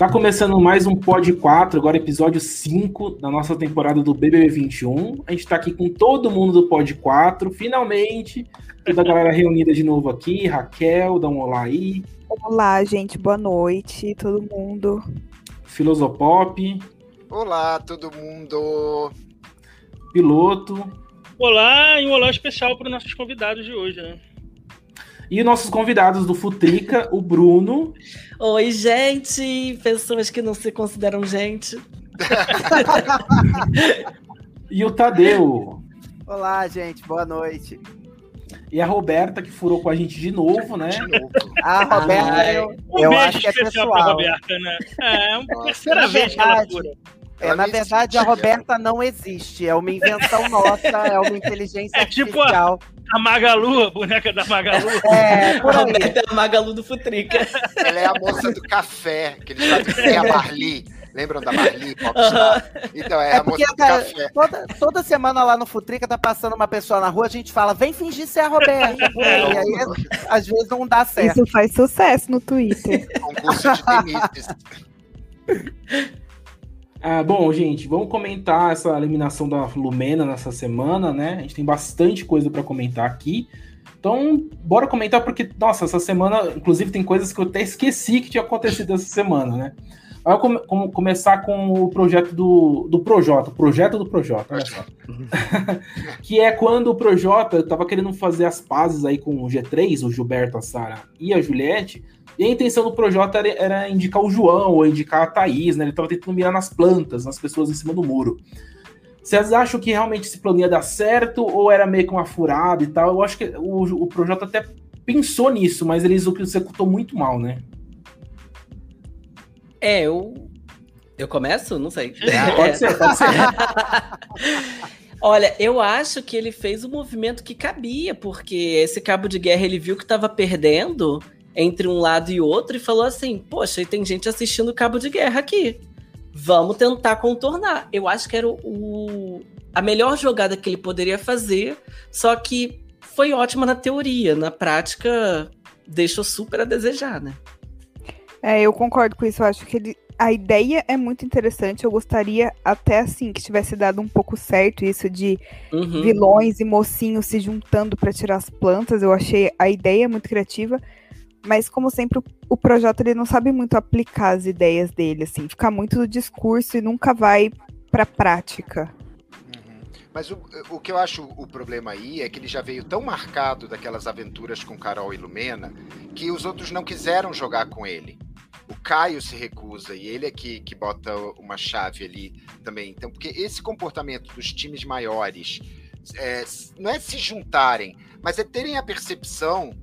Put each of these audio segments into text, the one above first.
Tá começando mais um Pod 4, agora episódio 5 da nossa temporada do BBB 21. A gente tá aqui com todo mundo do Pod 4, finalmente. Toda a galera reunida de novo aqui. Raquel, dá um olá aí. Olá, gente, boa noite, todo mundo. Filosopop. Olá, todo mundo. Piloto. Olá, e um olá especial para os nossos convidados de hoje, né? E nossos convidados do Futrica, o Bruno. Oi, gente! Pessoas que não se consideram gente. e o Tadeu. Olá, gente, boa noite. E a Roberta, que furou com a gente de novo, né? A Roberta, ah, eu, eu acho que é pessoal. Roberta, né? É, é uma terceira vez que ela fura. É, na verdade, a Roberta não existe. É uma invenção nossa, é uma inteligência é tipo artificial. A, a Magalu, a boneca da Magalu. É, por aí. A, a Magalu do Futrica. Ela é a moça do café, que eles fazem que é a Marli. Lembram da Marli Popstar? Então, é, é a moça do cara, café. Toda, toda semana lá no Futrica tá passando uma pessoa na rua, a gente fala, vem fingir ser a Roberta. Por aí. aí às vezes não dá certo. Isso faz sucesso no Twitter. Concurso de. Ah, bom, gente, vamos comentar essa eliminação da Lumena nessa semana, né? A gente tem bastante coisa para comentar aqui. Então, bora comentar, porque, nossa, essa semana, inclusive, tem coisas que eu até esqueci que tinha acontecido essa semana, né? Vai come, começar com o projeto do, do Projota, projeto do Projota, olha só. que é quando o Projota estava querendo fazer as pazes aí com o G3, o Gilberto, a Sara e a Juliette, e a intenção do Projota era, era, indicar o João ou indicar a Thaís, né? Ele estava tentando mirar nas plantas, nas pessoas em cima do muro. Vocês acham que realmente esse plano ia dar certo ou era meio que uma furada e tal? Eu acho que o, o Projota até pensou nisso, mas ele executou muito mal, né? É, eu. Eu começo? Não sei. É, pode ser, pode ser. Olha, eu acho que ele fez o movimento que cabia, porque esse cabo de guerra ele viu que estava perdendo entre um lado e outro e falou assim: Poxa, e tem gente assistindo cabo de guerra aqui. Vamos tentar contornar. Eu acho que era o, o, a melhor jogada que ele poderia fazer, só que foi ótima na teoria, na prática deixou super a desejar, né? É, eu concordo com isso. Eu acho que ele, a ideia é muito interessante. Eu gostaria até assim que tivesse dado um pouco certo isso de uhum. vilões e mocinhos se juntando para tirar as plantas. Eu achei a ideia muito criativa. Mas, como sempre, o, projeto ele não sabe muito aplicar as ideias dele, assim, fica muito no discurso e nunca vai para prática. Uhum. Mas o, o que eu acho o problema aí é que ele já veio tão marcado daquelas aventuras com Carol e Lumena que os outros não quiseram jogar com ele o Caio se recusa e ele é que, que bota uma chave ali também. Então, porque esse comportamento dos times maiores é, não é se juntarem, mas é terem a percepção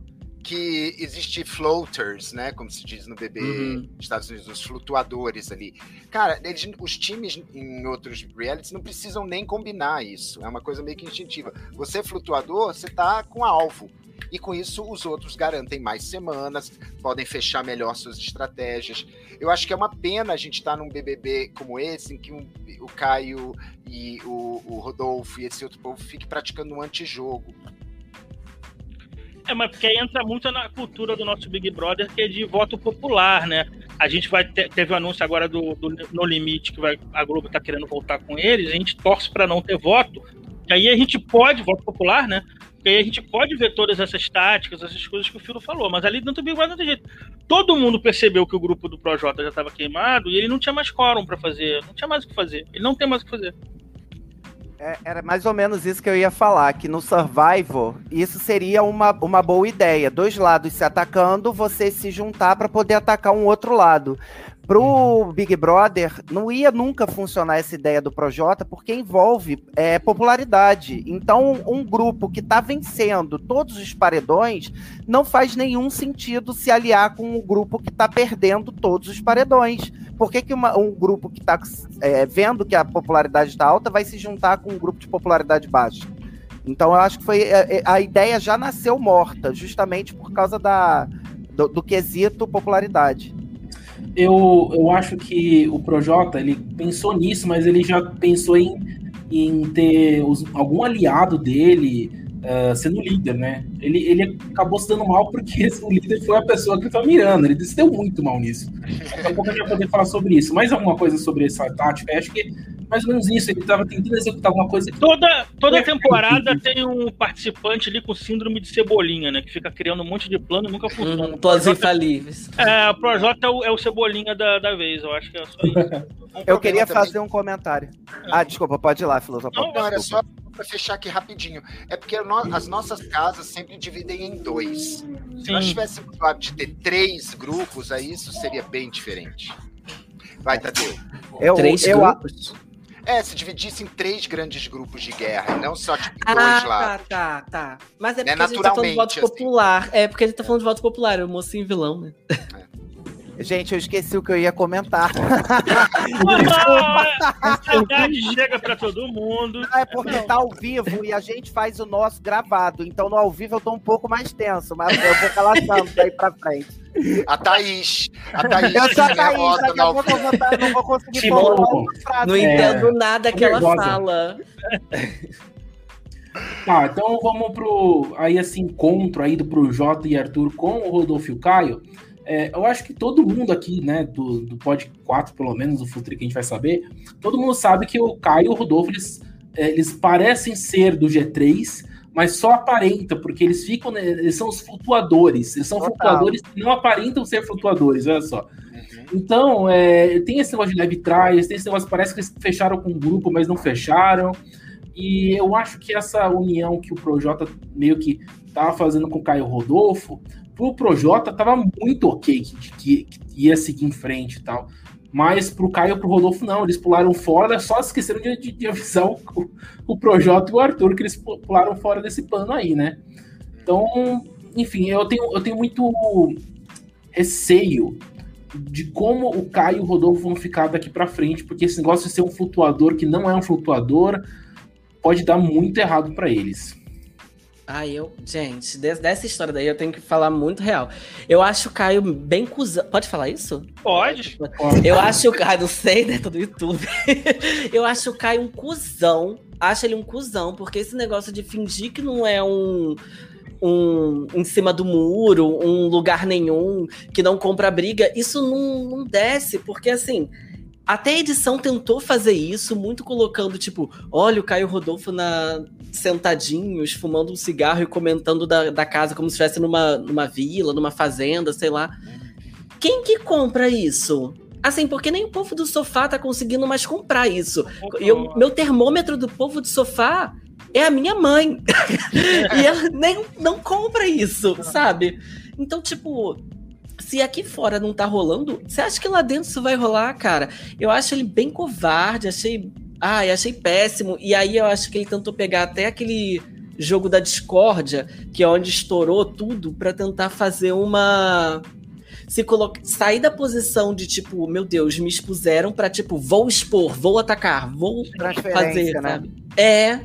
que existe floaters, né? Como se diz no BB uhum. Estados Unidos, os flutuadores ali. Cara, eles, os times em outros realities não precisam nem combinar isso. É uma coisa meio que instintiva. Você é flutuador, você tá com alvo e com isso os outros garantem mais semanas, podem fechar melhor suas estratégias. Eu acho que é uma pena a gente estar tá num BBB como esse, em que um, o Caio e o, o Rodolfo e esse outro povo fiquem praticando um antijogo. É, mas porque aí entra muito na cultura do nosso Big Brother, que é de voto popular, né? A gente vai ter, teve o um anúncio agora do, do No Limite, que vai, a Globo tá querendo voltar com eles, a gente torce para não ter voto, que aí a gente pode, voto popular, né? Porque aí a gente pode ver todas essas táticas, essas coisas que o Filo falou, mas ali dentro do Big Brother não tem jeito. Todo mundo percebeu que o grupo do Projota já estava queimado e ele não tinha mais quórum para fazer, não tinha mais o que fazer. Ele não tem mais o que fazer. É, era mais ou menos isso que eu ia falar, que no Survival isso seria uma, uma boa ideia. Dois lados se atacando, você se juntar para poder atacar um outro lado. Pro Big Brother, não ia nunca funcionar essa ideia do Projota, porque envolve é, popularidade. Então, um grupo que está vencendo todos os paredões não faz nenhum sentido se aliar com um grupo que está perdendo todos os paredões. Por que, que uma, um grupo que está é, vendo que a popularidade está alta vai se juntar com um grupo de popularidade baixa? Então, eu acho que foi é, é, a ideia já nasceu morta, justamente por causa da, do, do quesito popularidade eu, eu acho que o Projota ele pensou nisso, mas ele já pensou em, em ter os, algum aliado dele uh, sendo líder, né? Ele, ele acabou se dando mal porque o líder foi a pessoa que estava mirando. Ele se deu muito mal nisso. Daqui a pouco a gente vai poder falar sobre isso. Mais alguma coisa sobre essa tática? Acho que mais ou menos isso. Ele estava tentando executar alguma coisa. Toda, toda temporada tem um participante ali com síndrome de cebolinha, né? Que fica criando um monte de plano e nunca funciona. Hum, planos infalíveis. É, o Projota é o, é o cebolinha da, da vez. Eu acho que é só isso. Um eu queria fazer um comentário. É. Ah, desculpa, pode ir lá, filósofo. Não, não, era só para fechar aqui rapidinho. É porque no, as nossas casas sempre dividem em dois. Sim. Se nós tivéssemos o de ter três grupos, aí isso seria bem diferente. Vai, Tadeu. Eu, três eu, grupos? É, se dividisse em três grandes grupos de guerra, não só tipo ah, dois lá. Tá, tá, tá. Mas é né, porque a gente tá falando de voto assim. popular. É porque a gente tá falando de voto popular, é o mocinho vilão, né? É. Gente, eu esqueci o que eu ia comentar. Saudade chega pra todo mundo. Não, é porque tá ao vivo e a gente faz o nosso gravado. Então no ao vivo eu tô um pouco mais tenso, mas eu vou relaxando daí pra frente. A Thaís. A Thaís. Eu sou a Thaís, daqui a pouco eu, vou, eu não vou conseguir falar uma frase. Não entendo é, nada que ela fala. Tá, então vamos pro aí esse encontro aí do Projota e Arthur com o Rodolfo e o Caio. É, eu acho que todo mundo aqui, né, do, do Pod 4, pelo menos, o Futuri que a gente vai saber, todo mundo sabe que o Caio e o Rodolfo, eles, é, eles parecem ser do G3, mas só aparenta, porque eles ficam, né, eles são os flutuadores, eles são Total. flutuadores que não aparentam ser flutuadores, olha só. Uhum. Então, é, tem esse negócio de leve trás, tem esse negócio, parece que eles fecharam com o grupo, mas não fecharam. E eu acho que essa união que o Projota meio que tava fazendo com o Caio Rodolfo pro Projota tava muito ok que, que, que, ia seguir em frente e tal. Mas pro Caio e pro Rodolfo, não. Eles pularam fora, só esqueceram de, de, de avisar o, o Projota e o Arthur que eles pularam fora desse plano aí, né? Então, enfim, eu tenho, eu tenho muito receio de como o Caio e o Rodolfo vão ficar daqui para frente, porque esse negócio de ser um flutuador que não é um flutuador pode dar muito errado para eles. Ah, eu. Gente, dessa história daí eu tenho que falar muito real. Eu acho o Caio bem cuzão. Pode falar isso? Pode. Eu acho o Caio, não sei, né? Tô no YouTube. eu acho o Caio um cuzão. Acho ele um cuzão, porque esse negócio de fingir que não é um. Um em cima do muro, um lugar nenhum, que não compra briga, isso não, não desce, porque assim, até a edição tentou fazer isso, muito colocando, tipo, olha o Caio Rodolfo na, sentadinhos, fumando um cigarro e comentando da, da casa como se estivesse numa, numa vila, numa fazenda, sei lá. Quem que compra isso? Assim, porque nem o povo do sofá tá conseguindo mais comprar isso. Eu, meu termômetro do povo do sofá é a minha mãe. e ela nem não compra isso, sabe? Então, tipo, se aqui fora não tá rolando, você acha que lá dentro isso vai rolar, cara? Eu acho ele bem covarde, achei. Ai, achei péssimo. E aí eu acho que ele tentou pegar até aquele jogo da discórdia, que é onde estourou tudo, para tentar fazer uma. Se colocar, sair da posição de tipo, meu Deus, me expuseram para tipo, vou expor, vou atacar, vou fazer, né? sabe? É,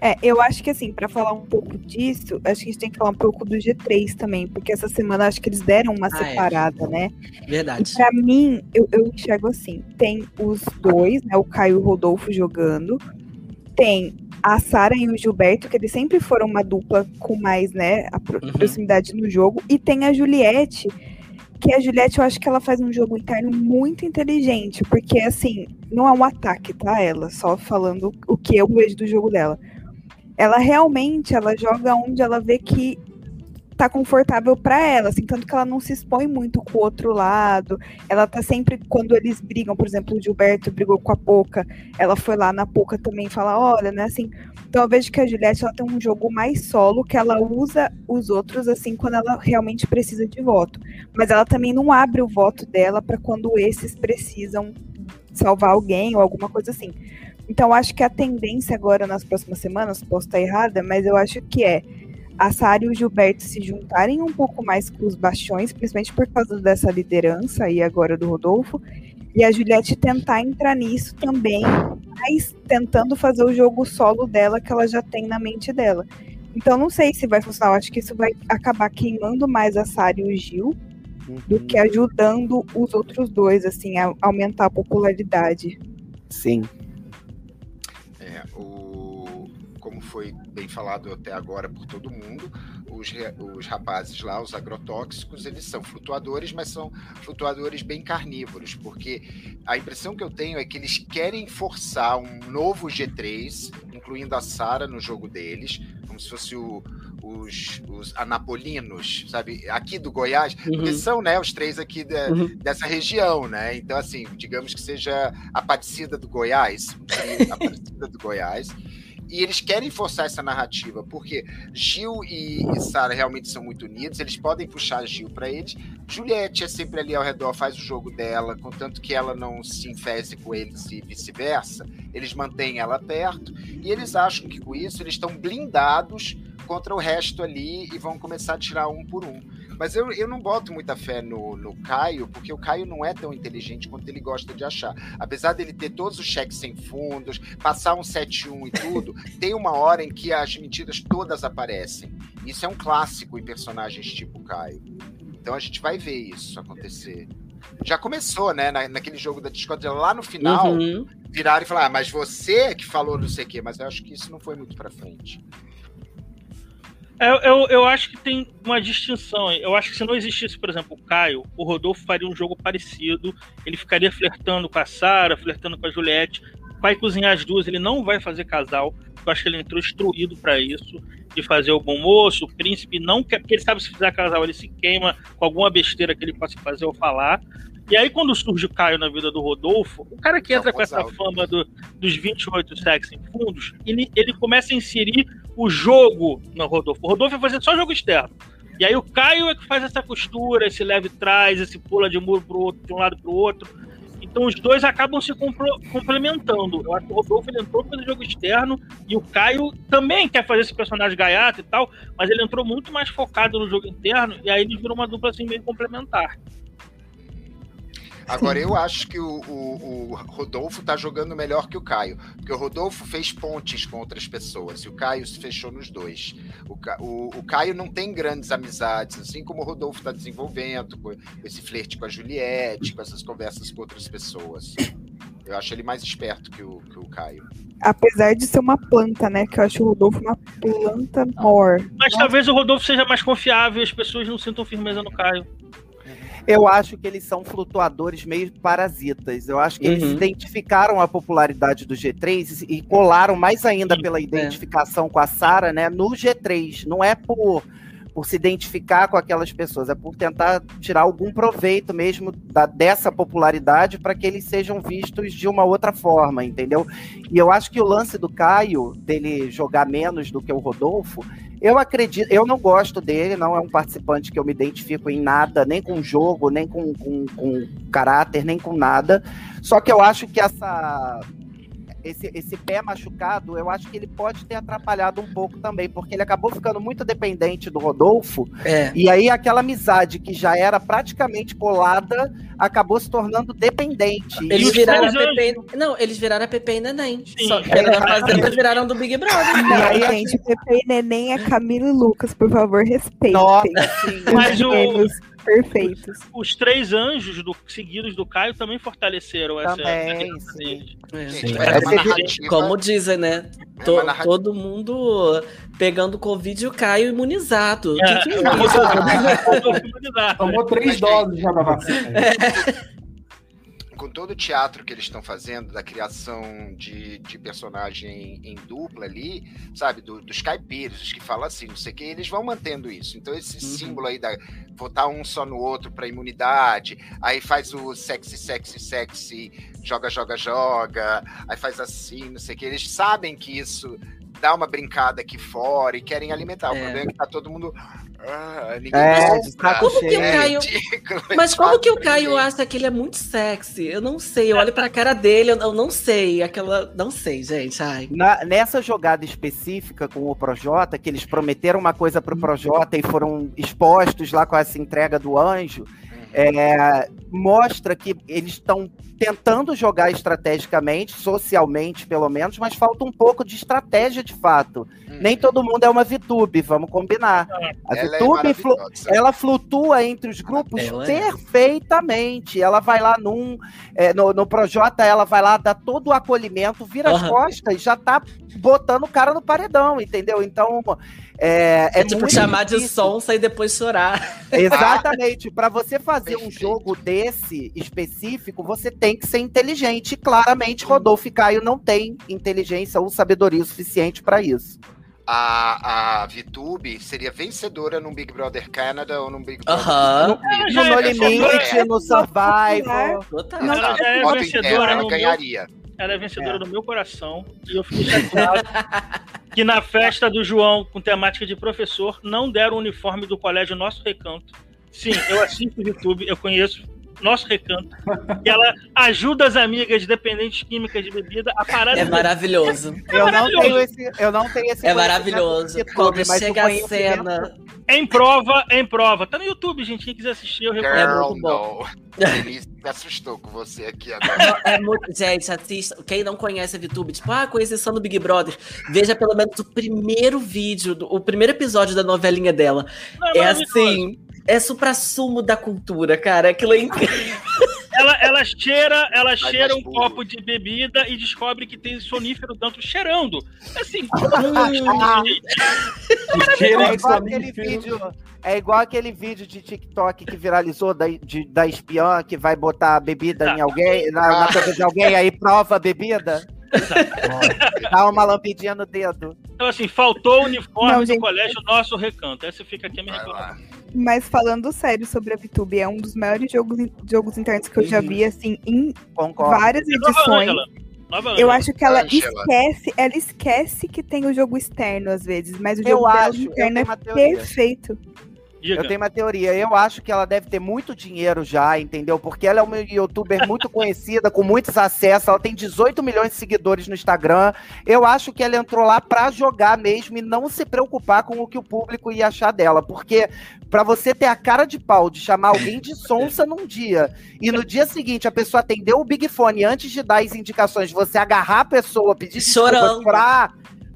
é, eu acho que assim, para falar um pouco disso, acho que a gente tem que falar um pouco do G3 também, porque essa semana acho que eles deram uma ah, é. separada, é. né? Verdade. Pra mim, eu, eu enxergo assim: tem os dois, né? O Caio e o Rodolfo jogando, tem a Sara e o Gilberto, que eles sempre foram uma dupla com mais, né, a uhum. proximidade no jogo, e tem a Juliette, que a Juliette eu acho que ela faz um jogo interno muito inteligente, porque assim, não é um ataque, tá? Ela, só falando o que eu vejo do jogo dela ela realmente ela joga onde ela vê que tá confortável para ela, assim, tanto que ela não se expõe muito com o outro lado. Ela tá sempre quando eles brigam, por exemplo, o Gilberto brigou com a Poca, ela foi lá na Poca também e fala, olha, né, assim. Então eu vejo que a Juliette ela tem um jogo mais solo, que ela usa os outros assim quando ela realmente precisa de voto, mas ela também não abre o voto dela para quando esses precisam salvar alguém ou alguma coisa assim. Então, acho que a tendência agora nas próximas semanas, posso estar errada, mas eu acho que é a Sara e o Gilberto se juntarem um pouco mais com os bastiões, principalmente por causa dessa liderança aí agora do Rodolfo, e a Juliette tentar entrar nisso também, mas tentando fazer o jogo solo dela que ela já tem na mente dela. Então não sei se vai funcionar, eu acho que isso vai acabar queimando mais a Sara e o Gil uhum. do que ajudando os outros dois, assim, a aumentar a popularidade. Sim, como foi bem falado até agora por todo mundo, os, os rapazes lá, os agrotóxicos, eles são flutuadores, mas são flutuadores bem carnívoros, porque a impressão que eu tenho é que eles querem forçar um novo G3, incluindo a Sara no jogo deles, como se fosse o, os, os anapolinos, sabe? Aqui do Goiás, uhum. porque são, né, os três aqui uhum. dessa região, né? Então, assim, digamos que seja a Aparecida do Goiás, a Aparecida do Goiás. E eles querem forçar essa narrativa, porque Gil e, e Sara realmente são muito unidos, eles podem puxar Gil para eles. Juliette é sempre ali ao redor, faz o jogo dela, contanto que ela não se infeste com eles e vice-versa. Eles mantêm ela perto, e eles acham que com isso eles estão blindados contra o resto ali e vão começar a tirar um por um. Mas eu, eu não boto muita fé no, no Caio, porque o Caio não é tão inteligente quanto ele gosta de achar. Apesar dele ter todos os cheques sem fundos, passar um 7-1 e tudo, tem uma hora em que as mentiras todas aparecem. Isso é um clássico em personagens tipo Caio. Então a gente vai ver isso acontecer. Já começou, né? Na, naquele jogo da Discord, lá no final, uhum. viraram e falaram: ah, mas você que falou não sei o quê. Mas eu acho que isso não foi muito pra frente. Eu, eu, eu, acho que tem uma distinção. Eu acho que se não existisse, por exemplo, o Caio, o Rodolfo faria um jogo parecido. Ele ficaria flertando com a Sara, flertando com a Juliette. Vai cozinhar as duas, ele não vai fazer casal. Eu acho que ele entrou instruído para isso, de fazer o bom moço, o príncipe. Não quer, porque ele sabe se fizer casal, ele se queima com alguma besteira que ele possa fazer ou falar. E aí, quando surge o Caio na vida do Rodolfo, o cara que entra com essa fama do, dos 28 sexos em fundos, ele, ele começa a inserir o jogo no Rodolfo. O Rodolfo vai fazer só jogo externo. E aí o Caio é que faz essa costura, esse leve trás, esse pula de muro pro outro, de um lado pro outro. Então os dois acabam se complementando. Eu acho que o Rodolfo ele entrou para o jogo externo e o Caio também quer fazer esse personagem gaiato e tal, mas ele entrou muito mais focado no jogo interno e aí eles viram uma dupla assim meio complementar. Agora, eu acho que o, o, o, Rodolfo tá jogando melhor que o Caio. Porque o Rodolfo fez pontes com outras pessoas e o Caio se fechou nos dois. O, o, o Caio não tem grandes amizades, assim como o Rodolfo tá desenvolvendo, com esse flerte com a Juliette, com essas conversas com outras pessoas. Eu acho ele mais esperto que o, que o Caio. Apesar de ser uma planta, né? Que eu acho o Rodolfo uma planta mor. Mas Nossa. talvez o Rodolfo seja mais confiável e as pessoas não sintam firmeza no Caio. Eu acho que eles são flutuadores meio parasitas. Eu acho que uhum. eles identificaram a popularidade do G3 e colaram mais ainda pela é. identificação é. com a Sara, né, no G3. Não é por por se identificar com aquelas pessoas, é por tentar tirar algum proveito mesmo da, dessa popularidade para que eles sejam vistos de uma outra forma, entendeu? E eu acho que o lance do Caio, dele jogar menos do que o Rodolfo, eu acredito, eu não gosto dele, não é um participante que eu me identifico em nada, nem com jogo, nem com, com, com caráter, nem com nada. Só que eu acho que essa esse, esse pé machucado, eu acho que ele pode ter atrapalhado um pouco também, porque ele acabou ficando muito dependente do Rodolfo. É. E aí aquela amizade que já era praticamente colada acabou se tornando dependente. Eles viraram a Pepe... Não, eles viraram a Pepe e Neném. Sim. Só que na fazenda viraram do Big Brother. Não, aí, gente, Pepe e Neném é Camila e Lucas, por favor, respeitem. Nossa, sim. Mas o perfeitos. Os três anjos do, seguidos do Caio também fortaleceram essa. Também, essa sim. É, sim. É, como dizem, né? É to, todo mundo pegando Covid e o Caio imunizado. É. Que que é Tomou três doses já da vacina. É com todo o teatro que eles estão fazendo, da criação de, de personagem em dupla ali, sabe, do, dos caipiras, os que falam assim, não sei o que, eles vão mantendo isso. Então, esse uhum. símbolo aí da votar um só no outro para imunidade, aí faz o sexy, sexy, sexy, joga, joga, joga, aí faz assim, não sei o que. Eles sabem que isso dá uma brincada aqui fora e querem alimentar. O é. problema é que tá todo mundo ah, é, como que o Caio... Mas como que o Caio acha que ele é muito sexy? Eu não sei. Eu olho pra cara dele, eu não sei. Aquela. Não sei, gente. Ai. Na, nessa jogada específica com o Projota, que eles prometeram uma coisa pro Projota e foram expostos lá com essa entrega do anjo. é, mostra que eles estão tentando jogar estrategicamente, socialmente pelo menos, mas falta um pouco de estratégia de fato. Hum. Nem todo mundo é uma VTube, vamos combinar. A ela é VTube, é flu ela flutua entre os grupos ela é. perfeitamente. É. Ela vai lá num, é, no, no Projota, ela vai lá, dá todo o acolhimento, vira uhum. as costas e já tá botando o cara no paredão, entendeu? Então, é, é, é tipo chamar difícil. de sonsa e depois chorar. Exatamente. Para você fazer um jogo desse específico, você tem que ser inteligente. claramente, Rodolfo e Caio não tem inteligência ou sabedoria suficiente para isso. A, a VTube seria vencedora no Big Brother Canada ou no Big Brother. Uh -huh. No, no, no Limite, no Survival. Total. Não, ela é vencedora. Ela ganharia. Ela é vencedora é. do meu coração. E eu fiquei chateado que na festa do João, com temática de professor, não deram o uniforme do colégio Nosso Recanto. Sim, eu assisto YouTube, eu conheço nosso recanto. E ela ajuda as amigas dependentes químicas de bebida a parar É maravilhoso. É eu, maravilhoso. Não tenho esse, eu não tenho esse. É maravilhoso. Quando chega a cena. Em prova, em prova. Tá no YouTube, gente. Quem quiser assistir, eu recomendo. É muito bom. Me assustou com você aqui agora. É muito, gente, assista. Quem não conhece a VTube, tipo, ah, conheci no Big Brother, veja pelo menos o primeiro vídeo, o primeiro episódio da novelinha dela. Não, é assim é supra-sumo da cultura, cara. Aquilo é incrível. Ela, ela cheira, ela cheira um copo de bebida e descobre que tem sonífero dentro cheirando. Assim. é, igual aquele vídeo, é igual aquele vídeo de TikTok que viralizou da, de, da espiã que vai botar a bebida tá. em alguém, na, na cabeça de alguém, aí prova a bebida. Dá uma lampidinha no dedo. Então, assim, faltou o uniforme Não, gente... do colégio nosso recanto. Essa fica aqui a minha reclamação. Mas falando sério sobre a VTube, é um dos maiores jogos, jogos internos que eu já vi, assim, em Concordo. várias edições. Eu acho que ela esquece, ela esquece que tem o jogo externo às vezes, mas o jogo eu acho, interno é perfeito. Diga. Eu tenho uma teoria. Eu acho que ela deve ter muito dinheiro já, entendeu? Porque ela é uma youtuber muito conhecida, com muitos acessos. Ela tem 18 milhões de seguidores no Instagram. Eu acho que ela entrou lá pra jogar mesmo e não se preocupar com o que o público ia achar dela. Porque para você ter a cara de pau de chamar alguém de sonsa num dia e no dia seguinte a pessoa atendeu o Big Fone antes de dar as indicações, você agarrar a pessoa, pedir Chorando. desculpas,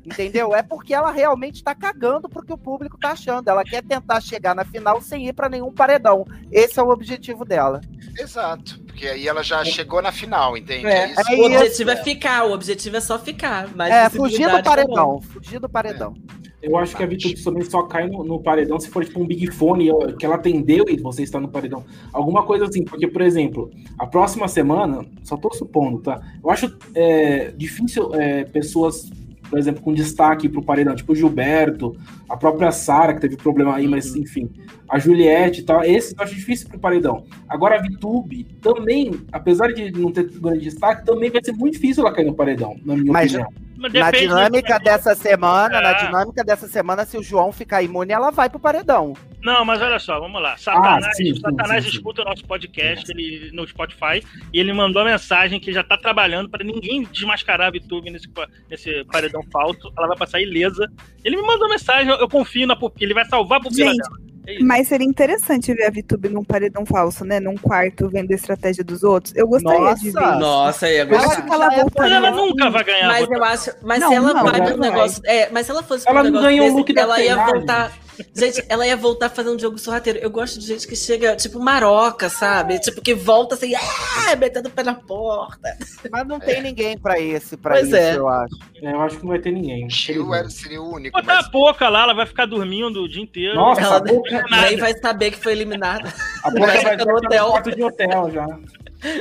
Entendeu? É porque ela realmente tá cagando pro que o público tá achando. Ela quer tentar chegar na final sem ir para nenhum paredão. Esse é o objetivo dela. Exato. Porque aí ela já chegou na final, entende? É, é, é o objetivo é. é. ficar, o objetivo é só ficar. é, fugir do paredão. Fugir do paredão. Eu acho que a Vitor também só cai no, no, paredão se for tipo um Big Fone que ela atendeu e você está no paredão. Alguma coisa assim, porque, por exemplo, a próxima semana, só tô supondo, tá? Eu acho é, difícil é, pessoas por exemplo, com destaque para o paredão, tipo o Gilberto, a própria Sara, que teve problema aí, mas uhum. enfim, a Juliette e tal, esse eu acho difícil para o paredão. Agora a Vitube também, apesar de não ter grande destaque, também vai ser muito difícil ela cair no paredão, na minha mas, opinião. Na dinâmica dessa semana, é. na dinâmica dessa semana, se o João ficar imune, ela vai pro paredão. Não, mas olha só, vamos lá. Satanás, ah, sim, Satanás sim, sim, escuta o nosso podcast ele, no Spotify e ele mandou a mensagem que já tá trabalhando para ninguém desmascarar a VTube nesse, nesse paredão falso. Ela vai passar ilesa. Ele me mandou mensagem, eu, eu confio na pupila, ele vai salvar a pupila Gente, dela. É Mas seria interessante ver a VTube num paredão falso, né? Num quarto vendo a estratégia dos outros. Eu gostaria nossa, de ver. Nossa, ia gostar. Eu acho que ela voltaria. Ela nunca vai ganhar. Mas eu acho. Mas não, se ela não, vai pro negócio. É, mas se ela fosse ela pro negócio ganhou desse, o look ela ia voltar. Gente, ela ia voltar fazendo um jogo sorrateiro. Eu gosto de gente que chega, tipo, maroca, sabe? Tipo, que volta assim, ah, metendo o pé na porta. Mas não tem é. ninguém pra esse, pra pois isso, é. eu acho. É, eu acho que não vai ter ninguém. Gil seria o único. Botar mas... a pouca lá, ela vai ficar dormindo o dia inteiro. Nossa, ela nem vai saber que foi eliminada. A boca vai, vai no hotel. de hotel já.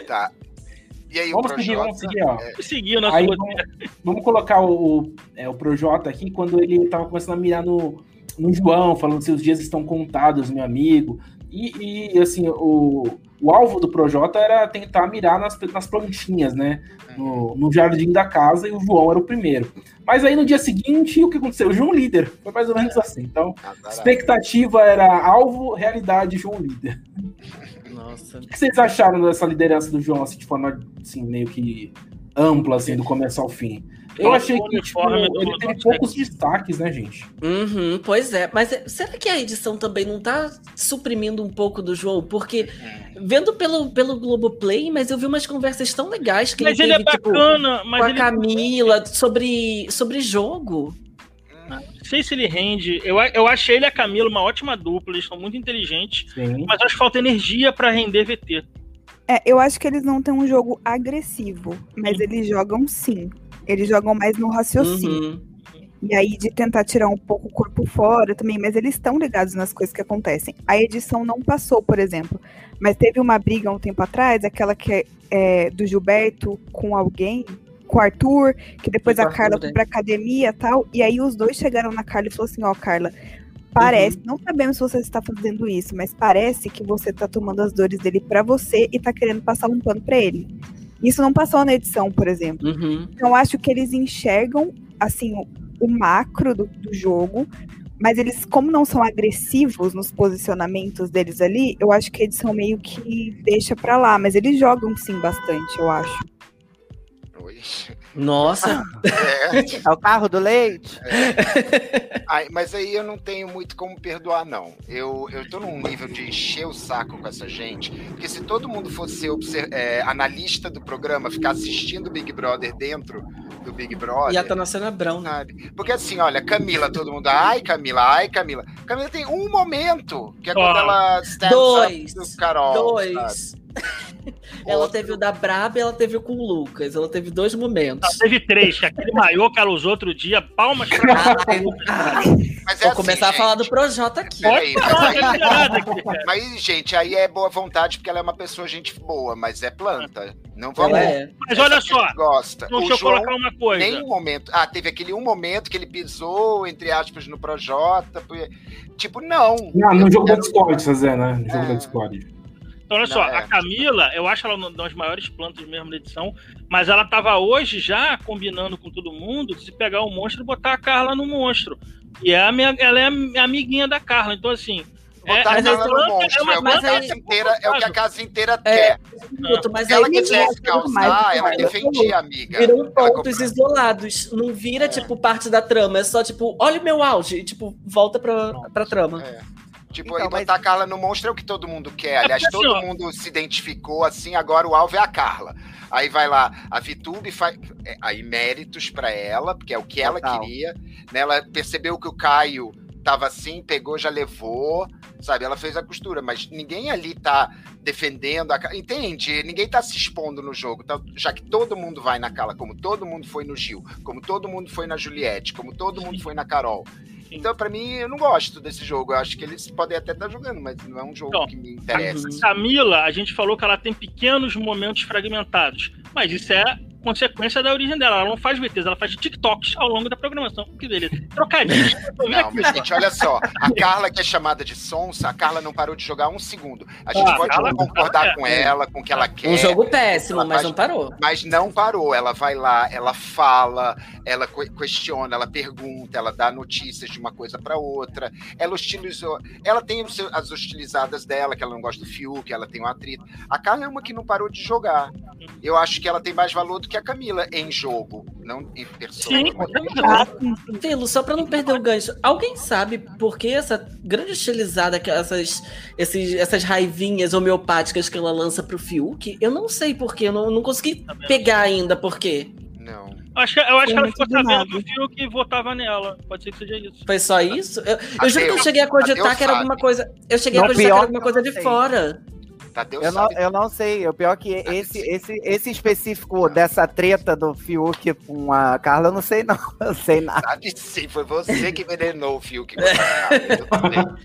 Tá. E aí, vamos seguir, vamos seguir, ó. É... Seguir o nosso aí, vamos, vamos, colocar o, é, o Projota aqui quando ele tava começando a mirar no, no João, falando seus dias estão contados, meu amigo. E, e assim, o, o alvo do Projota era tentar mirar nas, nas plantinhas, né? No, no, jardim da casa, e o João era o primeiro. Mas aí no dia seguinte, o que aconteceu? O João líder. Foi mais ou menos assim. Então, expectativa era alvo, realidade, João líder. Nossa. O que vocês acharam dessa liderança do João, assim, de forma, assim, meio que ampla, assim, do começo ao fim. Eu achei que tipo, ele teve poucos destaques, né, gente? Uhum, pois é. Mas é, será que a edição também não tá suprimindo um pouco do jogo? Porque, vendo pelo, pelo Globoplay, mas eu vi umas conversas tão legais que mas ele, ele teve, é bacana, tipo, mas com a ele... Camila sobre, sobre jogo. Não sei se ele rende. Eu, eu achei ele e a Camila uma ótima dupla, eles são muito inteligentes, Sim. mas acho que falta energia para render VT. É, eu acho que eles não têm um jogo agressivo, mas eles jogam sim. Eles jogam mais no raciocínio. Uhum. E aí de tentar tirar um pouco o corpo fora também, mas eles estão ligados nas coisas que acontecem. A edição não passou, por exemplo, mas teve uma briga um tempo atrás, aquela que é, é do Gilberto com alguém, com o Arthur, que depois a Carla Arthur, foi pra academia e tal, e aí os dois chegaram na Carla e falaram assim, ó, Carla, parece, Uhum. não sabemos se você está fazendo isso, mas parece que você tá tomando as dores dele pra você e tá querendo passar um pano pra ele. Isso não passou na edição, por exemplo. Uhum. Então, eu acho que eles enxergam, assim, o, o macro do, do jogo, mas eles, como não são agressivos nos posicionamentos deles ali, eu acho que a edição meio que deixa pra lá, mas eles jogam sim bastante, eu acho. Oi. Nossa, É, É o carro do leite? Ai, mas aí eu não tenho muito como perdoar, não. Eu, eu tô num nível de encher o saco com essa gente, porque se todo mundo fosse é, analista do programa, ficar assistindo o Big Brother dentro do Big Brother. e a Tanacena Brown. sabe? Porque assim, olha, Camila, todo mundo, ai Camila, ai Camila. Camila tem um momento, que é quando Ó, ela stands dois, up to Carol. sabe? Ela Outro. teve o da Braba e ela teve o com o Lucas. Ela teve dois momentos. Não, teve três, que aquele maiô que ela usou outro dia, palmas pra Ai, Mas é Vou assim, começar a gente, falar do Projota aqui. Peraí, mas não. Mas, gente, aí é boa vontade porque ela é uma pessoa gente boa, mas é planta. Não vamos. Ela é. Mas olha só, a Gosta. então o deixa eu colocar uma coisa. nem um momento. Ah, teve aquele um momento que ele pisou, entre aspas, no Projota. Tipo, não. Não, no jogo da Discord, Zé, né? No jogo É. da Discord. Então, olha só, é. a Camila, eu acho ela uma das maiores plantas mesmo da edição, mas ela tava hoje já combinando com todo mundo de se pegar o monstro e botar a Carla no monstro. E é a minha, ela é a minha amiguinha da Carla. Então, assim. Botar é, a Carla no planta monstro. uma É o que a mas aí- casa inteira, é o que a casa inteira É. quer. Mas Se ela aí quisesse causar, ela defendia a amiga. viram pontos isolados. Não vira, É. tipo, parte da trama. É só, tipo, olha o meu auge. E, tipo, volta pra, pra trama. É. Tipo, Então, aí mas- botar a Carla no monstro é o que todo mundo quer. Aliás, porque, todo assim, mundo se identificou assim, agora o alvo é a Carla. Aí vai lá, a Vitube faz é, aí méritos pra ela, porque é o que ela Total. queria. Né? Ela percebeu que o Caio tava assim, pegou, já levou, sabe? Ela fez a costura, mas ninguém ali tá defendendo a Carla. Entende? Ninguém tá se expondo no jogo, tá? já que todo mundo vai na Carla, como todo mundo foi no Gil, como todo mundo foi na Juliette, como todo mundo foi na Carol. Então, pra mim, eu não gosto desse jogo. Eu acho que eles podem até estar jogando, mas não é um jogo Então, que me interessa. Uhum. Camila, a gente falou que ela tem pequenos momentos fragmentados, mas isso é consequência da origem dela. Ela não faz VTs, ela faz TikToks ao longo da programação. Que beleza. Trocadilho. Não, mas gente, olha só. A Carla, que é chamada de sonsa, a Carla não parou de jogar um segundo. A gente Ah, pode Carla- concordar Carla- com ela, com o que ela quer. Um jogo péssimo, mas faz- não parou. Mas não parou, ela vai lá, ela fala, ela que- questiona, ela pergunta, ela dá notícias de uma coisa para outra. Ela hostilizou, ela tem as hostilizadas dela, que ela não gosta do Fiuk, ela tem um atrito. A Carla é uma que não parou de jogar. Eu acho que ela tem mais valor do que a Camila em jogo, não em pessoa. Sim, sim. Filo, só pra não perder o gancho, alguém sabe por que essa grande estilizada, que essas, esses, essas raivinhas homeopáticas que ela lança pro Fiuk? Eu não sei por quê, eu não, não consegui pegar ainda por quê. Não. Eu acho, que- eu acho que ela ficou do sabendo nada. do fio que votava nela. Pode ser que seja isso. Foi só isso? Eu, eu juro que eu cheguei a cogitar Tadeu que era alguma coisa. Eu cheguei Não, a cogitar que era alguma que coisa de fora. Tadeu Eu não, eu não sei. O pior que esse, sim. esse, esse específico dessa treta do Fiuk com a Carla, eu não sei, não. Eu sei nada. Sabe sim, foi você que envenenou o Fiuk. com a Carla,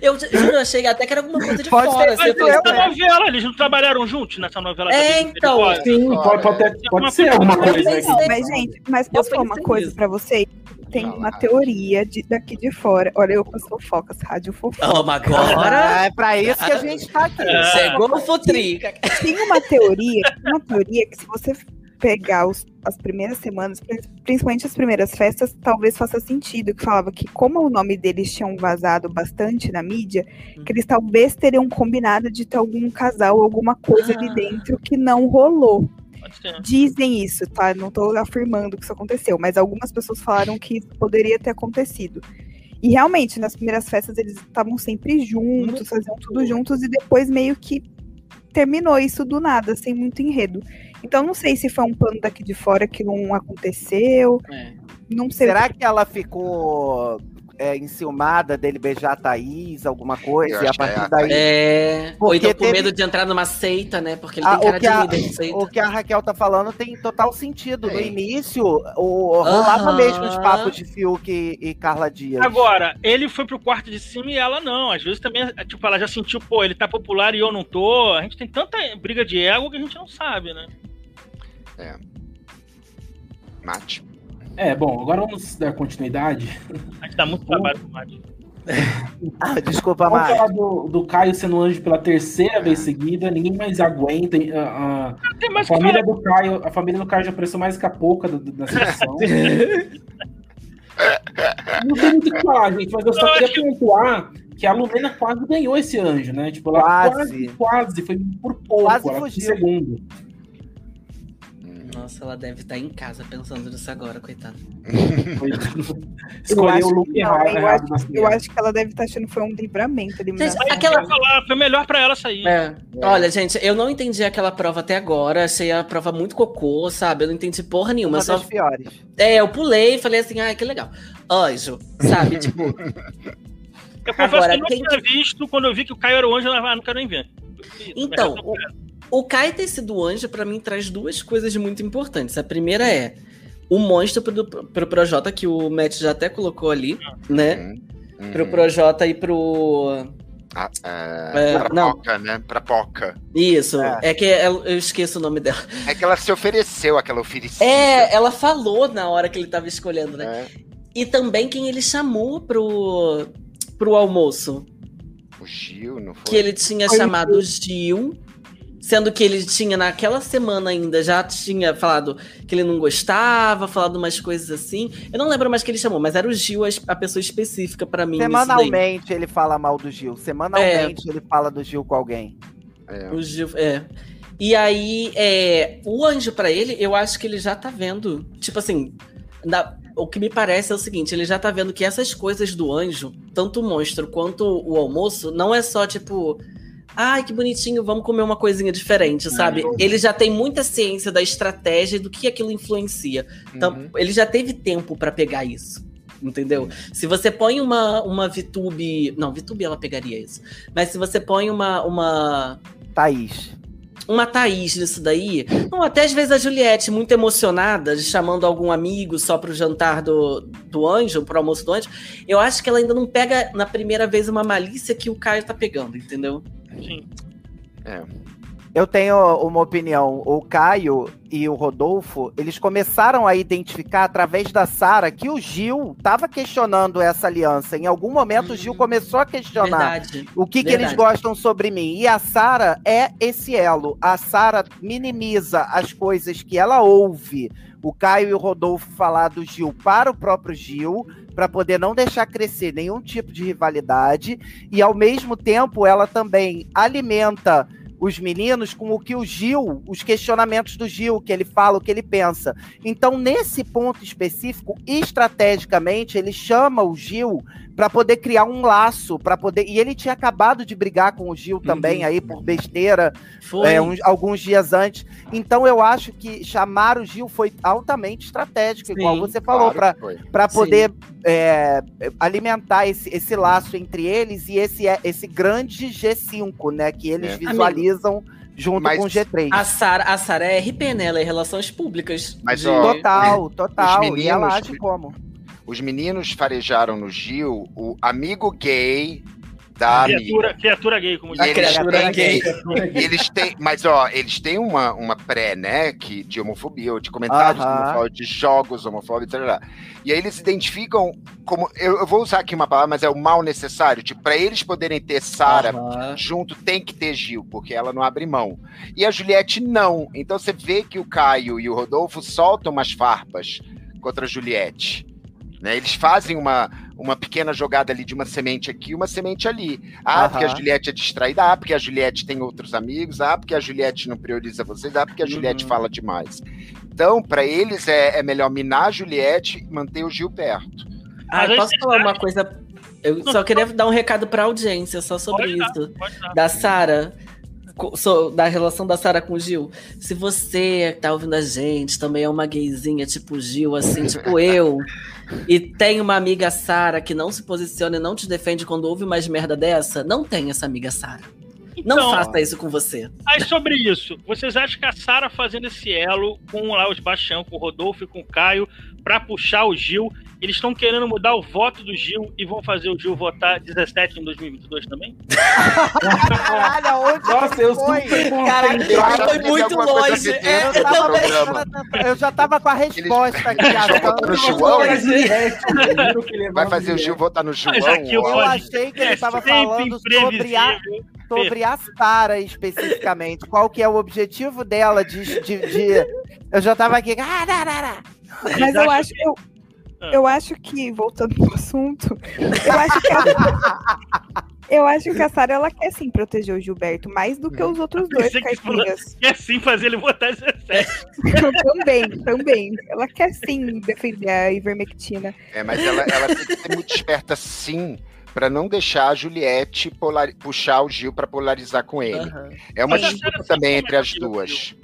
eu juro, eu achei até que era alguma coisa de Pode fora. ser, mas Essa novela, eles não trabalharam juntos nessa novela? É, então. Sim, pode, pode, até- pode ser alguma coisa pensei- Mas, gente, mas posso falar uma coisa pra vocês? Tem uma teoria de, daqui de fora. Olha, eu com as fofocas, rádio fofoca. Oh, agora Ah, é pra isso que a gente tá aqui. chegou o Futrica. Tem uma teoria, uma teoria que se você pegar os- as primeiras semanas, pri- principalmente as primeiras festas, talvez faça sentido, que falava que como o nome deles tinham vazado bastante na mídia, que eles talvez teriam combinado de ter algum casal, alguma coisa ali Ah. dentro que não rolou. Dizem isso, tá? Não tô afirmando que isso aconteceu, mas algumas pessoas falaram que isso poderia ter acontecido. E realmente, nas primeiras festas eles estavam sempre juntos, faziam tudo juntos, e depois meio que terminou isso do nada, sem muito enredo. Então não sei se foi um plano daqui de fora que não aconteceu. É. Não sei. Será que ela ficou é, enciumada dele beijar a Thaís, alguma coisa, e a partir é daí. É. Ou então com medo de entrar numa seita, né? Porque ele ah, tem cara de a, líder de seita. O que a Raquel tá falando tem total sentido. É. No início, o, rolava uhum. mesmo os papos de Fiuk e, e, Carla Dias. Agora, ele foi pro quarto de cima e ela não. Às vezes também, tipo, ela já sentiu, pô, ele tá popular e eu não tô. A gente tem tanta briga de ego que a gente não sabe, né? É. Mate. É, bom, agora vamos dar continuidade. A gente dá muito trabalho pro Mate. ah, desculpa, Vamos falar do, do Caio sendo anjo pela terceira vez seguida, ninguém mais aguenta. A, a, a família do Caio, a família do Caio já apareceu mais que a pouca da situação. Não tem muito o que falar, gente, mas eu só queria pontuar que a Lumena quase ganhou esse anjo, né? Tipo, ela quase, quase, quase foi por pouco, quase ela fugiu. segundo. Nossa, ela deve estar em casa pensando nisso agora, coitada. Escolheu o look errado. Eu, acho, eu acho que ela deve estar achando que foi um livramento. Gente, aquela... falar, foi melhor pra ela sair. É. É. Olha, gente, eu não entendi aquela prova até agora. Achei a prova muito cocô, sabe? Eu não entendi porra nenhuma. Uma só... das piores. É, eu pulei e falei assim, ah, que legal. Anjo, sabe? tipo. Eu confesso agora, que eu não quem... tinha visto quando eu vi que o Caio era o anjo, eu não quero nem ver. Então, o, o Kai ter sido anjo, para mim, traz duas coisas muito importantes. A primeira é o monstro pro, pro Projota, que o Matt já até colocou ali, né? Uhum. Uhum. Pro Projota e pro. Ah, é, é, pra não. Poca, né? Pra Poca. Isso. É. é que eu esqueço o nome dela. É que ela se ofereceu, aquela oferecida. É, ela falou na hora que ele tava escolhendo, né? É. E também quem ele chamou pro, pro almoço. O Gil, não foi? Que ele tinha foi chamado Gil Sendo que ele tinha, naquela semana ainda, já tinha falado que ele não gostava, falado umas coisas assim. Eu não lembro mais que ele chamou, mas era o Gil a pessoa específica para mim. Semanalmente ele fala mal do Gil. Semanalmente é. ele fala do Gil com alguém. É. O Gil, é. E aí, é, o anjo para ele, eu acho que ele já tá vendo. Tipo assim, na, o que me parece é o seguinte: ele já tá vendo que essas coisas do anjo, tanto o monstro quanto o almoço, não é só tipo ai, que bonitinho, vamos comer uma coisinha diferente, sabe? Uhum. Ele já tem muita ciência da estratégia e do que aquilo influencia. Então, uhum. ele já teve tempo para pegar isso. Entendeu? Se você põe uma, uma VTube. Não, VTube ela pegaria isso. Mas se você põe uma. uma... Thaís uma Thaís nisso daí. Não, até às vezes a Juliette, muito emocionada, chamando algum amigo só pro jantar do, do anjo, pro almoço do anjo. Eu acho que ela ainda não pega na primeira vez uma malícia que o Caio tá pegando, entendeu? Sim. É. Eu tenho uma opinião. O Caio e o Rodolfo, eles começaram a identificar através da Sara que o Gil estava questionando essa aliança. Em algum momento hum, o Gil hum. começou a questionar verdade, o que, que eles gostam sobre mim. E a Sara é esse elo. A Sara minimiza as coisas que ela ouve o Caio e o Rodolfo falar do Gil para o próprio Gil, para poder não deixar crescer nenhum tipo de rivalidade, e ao mesmo tempo ela também alimenta os meninos com o que o Gil, os questionamentos do Gil, que ele fala, o que ele pensa. Então, nesse ponto específico, estrategicamente, ele chama o Gil para poder criar um laço, para poder. E ele tinha acabado de brigar com o Gil também uhum. aí por besteira, é, uns, alguns dias antes. Então eu acho que chamar o Gil foi altamente estratégico, Sim, igual você falou, claro para poder é, alimentar esse, esse laço entre eles e esse, esse grande G5, né? Que eles é. visualizam. Amigo junto Mas com o G3. A Sara, a é RP, né? Ela é Relações Públicas. Mas, de... ó, total, total. Meninos, e ela age como? Os meninos farejaram no Gil o amigo gay da criatura, amiga. criatura gay, como diz. Criatura gay. eles têm, mas ó, eles têm uma, uma pré, né, que, de homofobia, ou de comentários uh -huh. homofóbicos, de jogos homofóbicos, etc. E aí eles identificam como, eu, eu, vou usar aqui uma palavra, mas é o mal necessário, tipo, para eles poderem ter Sara uh -huh. junto, tem que ter Gil, porque ela não abre mão. E a Juliette não. Então você vê que o Caio e o Rodolfo soltam umas farpas contra a Juliette. Né? Eles fazem uma, uma pequena jogada ali de uma semente aqui, uma semente ali. Ah, porque a Juliette é distraída, ah, porque a Juliette tem outros amigos, ah, porque a Juliette não prioriza vocês, ah, porque a Juliette uhum. fala demais. Então, para eles é, é, melhor minar a Juliette e manter o Gil perto. Ah, posso falar uma coisa? Eu só queria dar um recado para a audiência só sobre pode isso. Dar, da Sara da relação da Sara com o Gil. Se você que tá ouvindo a gente também é uma gayzinha tipo Gil, assim, tipo eu, e tem uma amiga Sara que não se posiciona e não te defende quando ouve mais merda dessa, não tem essa amiga Sara. Então, não faça isso com você. Aí sobre isso, vocês acham que a Sara fazendo esse elo com lá os Bastião, com o Rodolfo e com o Caio, para puxar o Gil, eles estão querendo mudar o voto do Gil e vão fazer o Gil votar 17 em 2022 também? Caralho, onde Nossa, eu foi? Caraca, foi muito longe. É, eu, tava, eu, já tava com a resposta aqui. no João? Vai fazer o Gil votar no João? Eu achei que ele estava falando sobre a sobre a Sara especificamente. Qual que é o objetivo dela de, de, de... Eu já tava aqui. Mas eu acho que eu, ah. Eu acho que, voltando pro assunto, eu acho que a, eu acho que a Sarah ela quer sim proteger o Gilberto, mais do que os outros dois caipiras. Quer sim fazer ele votar 17. também, também. Ela quer sim defender a ivermectina. É, mas ela, ela tem que ser muito esperta sim para não deixar a Juliette polar... puxar o Gil para polarizar com ele. Uhum. É uma disputa também entre as duas.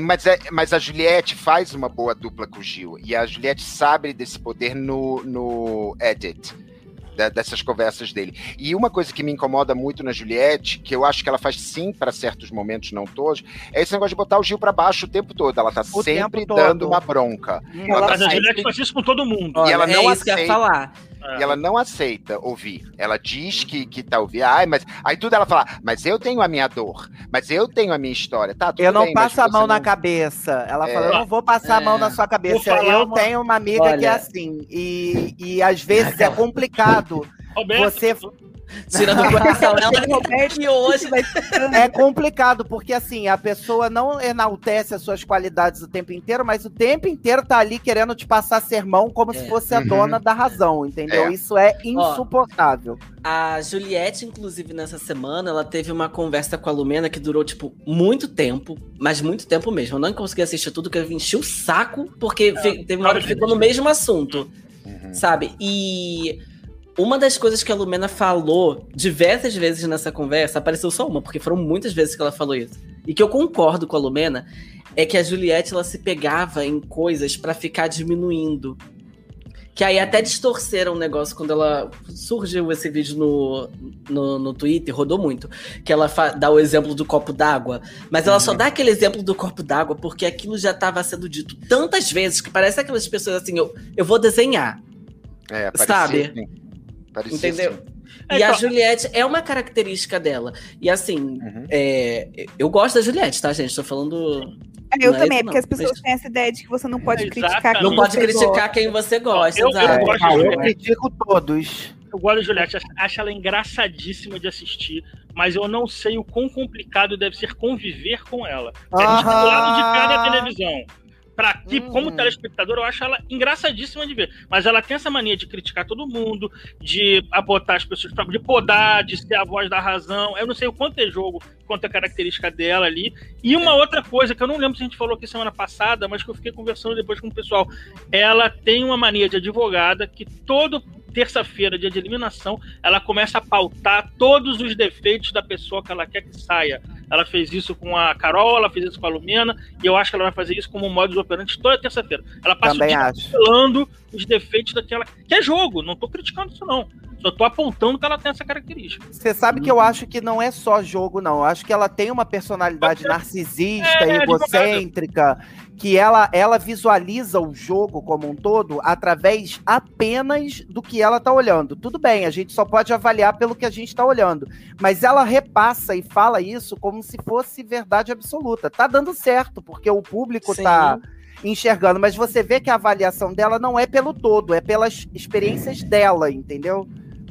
Mas, é, mas a Juliette faz uma boa dupla com o Gil. E a Juliette sabe desse poder no, no Edit. Da, dessas conversas dele. E uma coisa que me incomoda muito na Juliette, que eu acho que ela faz sim para certos momentos, não todos, é esse negócio de botar o Gil para baixo o tempo todo. Ela tá o sempre dando uma bronca. Hum, ela mas tá a Juliette faz isso com todo mundo. E ela é não isso aceita. Que falar. E ela não aceita ouvir. Ela diz que, que tá ouvindo. Ai, mas. Aí tudo ela fala, mas eu tenho a minha dor. Mas eu tenho a minha história. Tá, eu não bem, passo a mão não... na cabeça. Ela é... fala, eu não vou passar é... a mão na sua cabeça. Eu uma... tenho uma amiga Olha... que é assim. E, e às vezes é complicado. Roberto, você. Tirando o coração dela, que hoje vai É complicado, porque assim, a pessoa não enaltece as suas qualidades o tempo inteiro, mas o tempo inteiro tá ali querendo te passar sermão como é. se fosse a uhum. dona da razão, entendeu? É. Isso é insuportável. Ó, a Juliette, inclusive, nessa semana, ela teve uma conversa com a Lumena que durou, tipo, muito tempo, mas muito tempo mesmo. Eu não consegui assistir tudo, porque eu enchi o saco, porque é, teve uma hora que ficou no mesmo assunto, uhum. sabe? E uma das coisas que a Lumena falou diversas vezes nessa conversa, apareceu só uma, porque foram muitas vezes que ela falou isso. E que eu concordo com a Lumena, é que a Juliette ela se pegava em coisas para ficar diminuindo. Que aí até distorceram o negócio quando ela surgiu esse vídeo no, no, no Twitter, rodou muito. Que ela dá o exemplo do copo d'água. Mas ela uhum. só dá aquele exemplo do copo d'água porque aquilo já estava sendo dito tantas vezes que parece aquelas pessoas assim: eu, eu vou desenhar. É, sabe? Assim. Parecia Entendeu? Assim. E então... a Juliette é uma característica dela. E assim, uhum. é, eu gosto da Juliette, tá, gente? Tô falando. É, eu também, é porque as pessoas mas... têm essa ideia de que você não pode criticar quem Não pode criticar gosta. quem você gosta. Eu, eu, gosto ah, eu critico todos. Eu gosto da Juliette, acho ela engraçadíssima de assistir, mas eu não sei o quão complicado deve ser conviver com ela. Porque a gente tá do lado de cada televisão pra ti, uhum. como telespectador, eu acho ela engraçadíssima de ver. Mas ela tem essa mania de criticar todo mundo, de abotar as pessoas, de podar, de ser a voz da razão. Eu não sei o quanto é jogo, quanto é característica dela ali. E uma outra coisa que eu não lembro se a gente falou aqui semana passada, mas que eu fiquei conversando depois com o pessoal. Ela tem uma mania de advogada que todo terça-feira, dia de eliminação, ela começa a pautar todos os defeitos da pessoa que ela quer que saia. Ela fez isso com a Carol, ela fez isso com a Lumena, e eu acho que ela vai fazer isso como modo operante toda terça-feira. Ela passa Também o dia falando os defeitos daquela. Que é jogo, não tô criticando isso, não. Só tô apontando que ela tem essa característica. Você sabe que eu acho que não é só jogo, não. Eu acho que ela tem uma personalidade narcisista, é, egocêntrica, que ela, ela visualiza o jogo como um todo através apenas do que ela tá olhando. Tudo bem, a gente só pode avaliar pelo que a gente tá olhando. Mas ela repassa e fala isso como se fosse verdade absoluta. Tá dando certo, porque o público Sim. tá enxergando, mas você vê que a avaliação dela não é pelo todo, é pelas experiências dela, entendeu?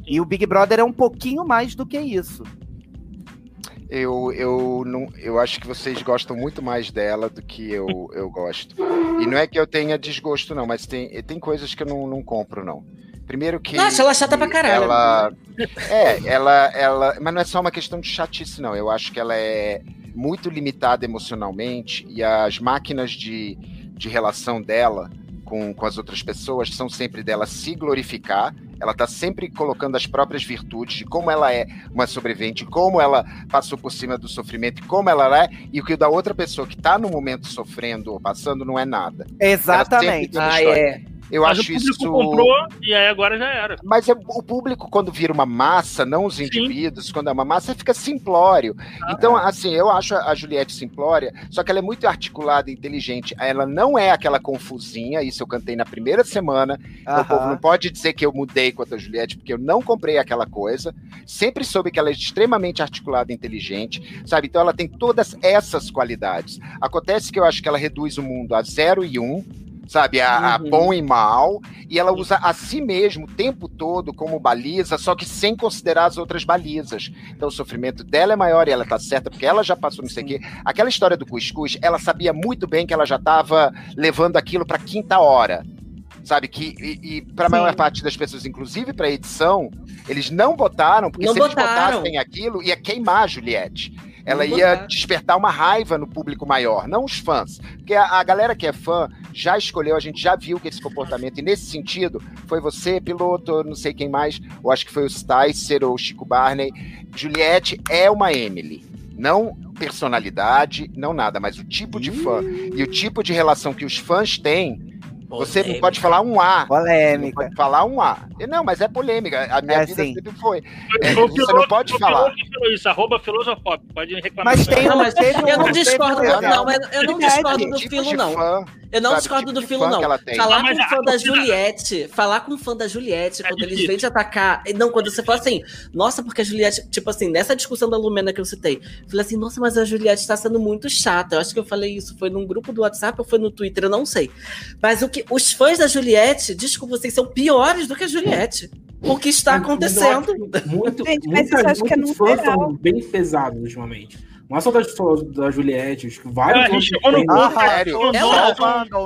E o Big Brother é um pouquinho mais do que isso. Eu, eu, não, eu acho que vocês gostam muito mais dela do que eu, eu gosto. E não é que eu tenha desgosto, não, mas tem, tem coisas que eu não, não compro, não. Primeiro que. Nossa, ela é chata pra caralho. Ela. É, ela, ela. Mas não é só uma questão de chatice, não. Eu acho que ela é muito limitada emocionalmente e as máquinas de, de relação dela com, com as outras pessoas são sempre dela se glorificar. Ela está sempre colocando as próprias virtudes de como ela é uma sobrevivente, como ela passou por cima do sofrimento, como ela é, e o que o da outra pessoa que está no momento sofrendo ou passando não é nada. Exatamente. Ah, é. Eu Mas acho o público isso. comprou e aí agora já era. Mas é- o público, quando vira uma massa, não os indivíduos, quando é uma massa, fica simplório. Ah, então, é. assim, eu acho a Juliette simplória, só que ela é muito articulada e inteligente. Ela não é aquela confusinha, isso eu cantei na primeira semana. O povo não pode dizer que eu mudei quanto a Juliette, porque eu não comprei aquela coisa. Sempre soube que ela é extremamente articulada e inteligente, sabe? Então, ela tem todas essas qualidades. Acontece que eu acho que ela reduz o mundo a zero e um, sabe? A, a Uhum. bom e mal, e ela usa a si mesmo o tempo todo como baliza, só que sem considerar as outras balizas. Então o sofrimento dela é maior e ela tá certa, porque ela já passou não sei o quê. Aquela história do cuscuz, ela sabia muito bem que ela já estava levando aquilo para quinta hora. Sabe que e, e para a maior parte das pessoas, inclusive para edição, eles não botaram, porque Não se eles botaram. botassem aquilo, ia queimar a Juliette. Ela ia despertar uma raiva no público maior, não os fãs. Porque a, a galera que é fã já escolheu, a gente já viu que esse comportamento, e nesse sentido, foi você, piloto, não sei quem mais, eu acho que foi o Sticer ou o Chico Barney. Juliette é uma Emily. Não personalidade, não nada, mas o tipo de fã e o tipo de relação que os fãs têm, você não pode falar um A. Você não Polêmica. pode falar um A. Não, mas é polêmica. A minha É, vida sim. sempre foi. É, você não pode o falar. isso, arroba filosofop, pode reclamar. Mas tem Não, mas teve um- eu não discordo, um não, mas eu não discordo do Tipo filo, de não. Eu não discordo tipo do filo, não. tem. Falar com fã da Juliette, falar com o fã da Juliette, quando eles vêm te atacar. Não, quando você fala assim, nossa, porque a Juliette, tipo assim, nessa discussão da Lumena que eu citei, eu falei assim, nossa, mas a Juliette tá sendo muito chata. Eu acho que eu falei isso, foi num grupo do WhatsApp ou foi no Twitter, eu não sei. Mas o que os fãs da Juliette, desculpa, vocês são piores do que a Juliette. O que está acontecendo? acho Muito, Gente, mas muita- é muitos no fãs bem pesados ultimamente. Não é só da, da Juliette, acho que vários Ah, a gente outros chegou no fãs- ponto, Ah, sério? Ela-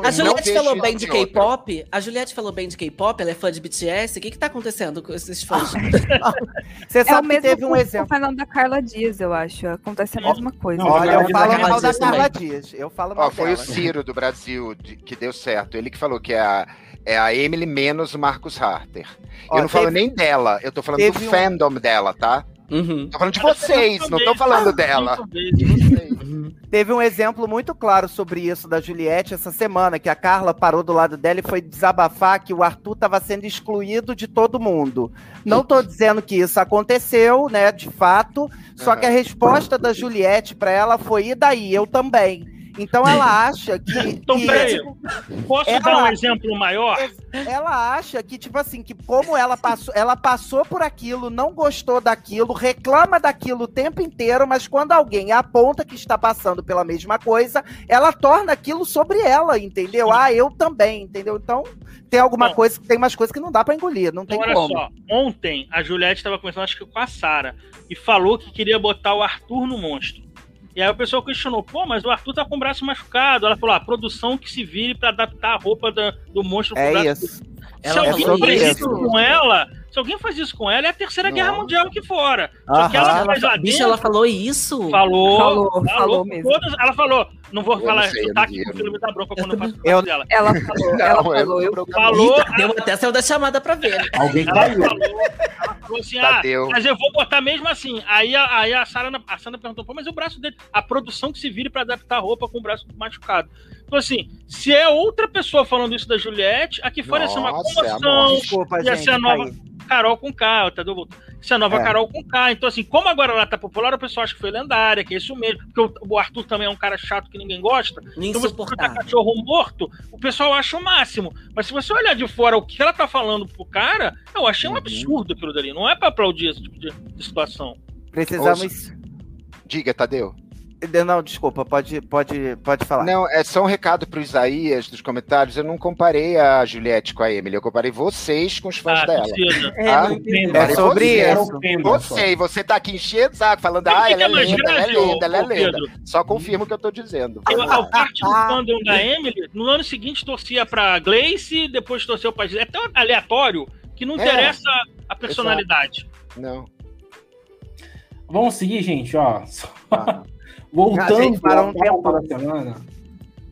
A Juliette falou bem de. K-pop. A Juliette falou bem de K-pop, ela é fã de BTS. O que que tá acontecendo com esses fãs? Você É o sabe que teve um o exemplo. Fenômeno da Carla Dias, eu acho. Acontece a mesma coisa. Não, Olha, eu falo Dias mal da. Carla Dias. Eu falo mal Ó, foi o dela. Ciro do Brasil de- que deu certo. Ele que falou que é a, é a Emily menos o Marcus Harter. Ó, eu não falo teve- nem dela, eu tô falando do um- fandom dela, tá? Uhum. Tô falando de vocês, não tô falando dela. De vocês. Teve um exemplo muito claro sobre isso da Juliette essa semana, que a Carla parou do lado dela e foi desabafar que o Arthur estava sendo excluído de todo mundo. Não tô dizendo que isso aconteceu, né, de fato, só que a resposta da Juliette para ela foi e daí, eu também. Então ela acha que, Então, que- peraí. Posso Ela- dar um exemplo maior? ela acha que tipo assim, que como ela passou, ela passou por aquilo, não gostou daquilo, reclama daquilo o tempo inteiro, mas quando alguém aponta que está passando pela mesma coisa, ela torna aquilo sobre ela, entendeu? Ah, eu também, entendeu? Então, tem alguma Não. coisa, tem umas coisas que não dá pra engolir, não tem Então, olha como. só, ontem a Juliette estava conversando, acho que com a Sara, e falou que queria botar o Arthur no monstro. E aí o pessoal questionou, pô, mas o Arthur tá com o braço machucado. Ela falou, a produção que se vire pra adaptar a roupa da- do monstro pro É braço. isso. Se Ela alguém isso. isso com ela, se alguém faz isso com ela, é a terceira guerra Não. mundial aqui fora. Só que Aham. ela Ela, faz lá bicho, dentro, ela falou isso? falou, Falou, falou, falou mesmo. todas- ela falou, não vou Eu falar eu vi, porque eu o filme da bronca quando eu faço Eu- dela. Ela falou, ela Não, eu falou, eu não Falou, Ih, deu até saiu da chamada pra ver. Alguém ela caiu. falou, ela falou assim, ah, mas eu vou botar mesmo assim. Aí a, aí a Sara a Sandra perguntou, pô, mas o braço dele, a produção que se vire pra adaptar a roupa com o braço machucado. Então, assim, se é outra pessoa falando isso da Juliette, aqui fora ia ser uma Nossa, é a comoção, Desculpa, ia gente. ser a nova. Carol com K, tá do Isso é a nova É. Carol com K. Então, assim, como agora ela tá popular, o pessoal acha que foi lendária, que é isso mesmo. Porque o, Arthur também é um cara chato que ninguém gosta. Então, você Insuportável. cachorro morto, o pessoal acha o máximo. Mas se você olhar de fora o que ela tá falando pro cara, eu achei um Uhum. absurdo aquilo dali. Não é pra aplaudir esse tipo de, de situação. Precisamos. Diga, Tadeu. Não, desculpa, pode, pode, pode falar. Não, é só um recado pro Isaías dos comentários. Eu não comparei a Juliette com a Emily, eu comparei vocês com os fãs Ah, dela. precisa. É, Ah. É sobre você, isso. só. Você, você tá aqui enchendo o saco, falando, ah, ela é é linda, ela é grave, ô- linda, ela é linda. Só confirma o que eu tô dizendo. Eu, a parte do fandom da Emily, no ano seguinte torcia pra Gleice, depois torceu pra. É tão aleatório que não interessa é, a personalidade. Exato. Não. Vamos seguir, gente, ó. Ah. Voltando para um tempo da semana.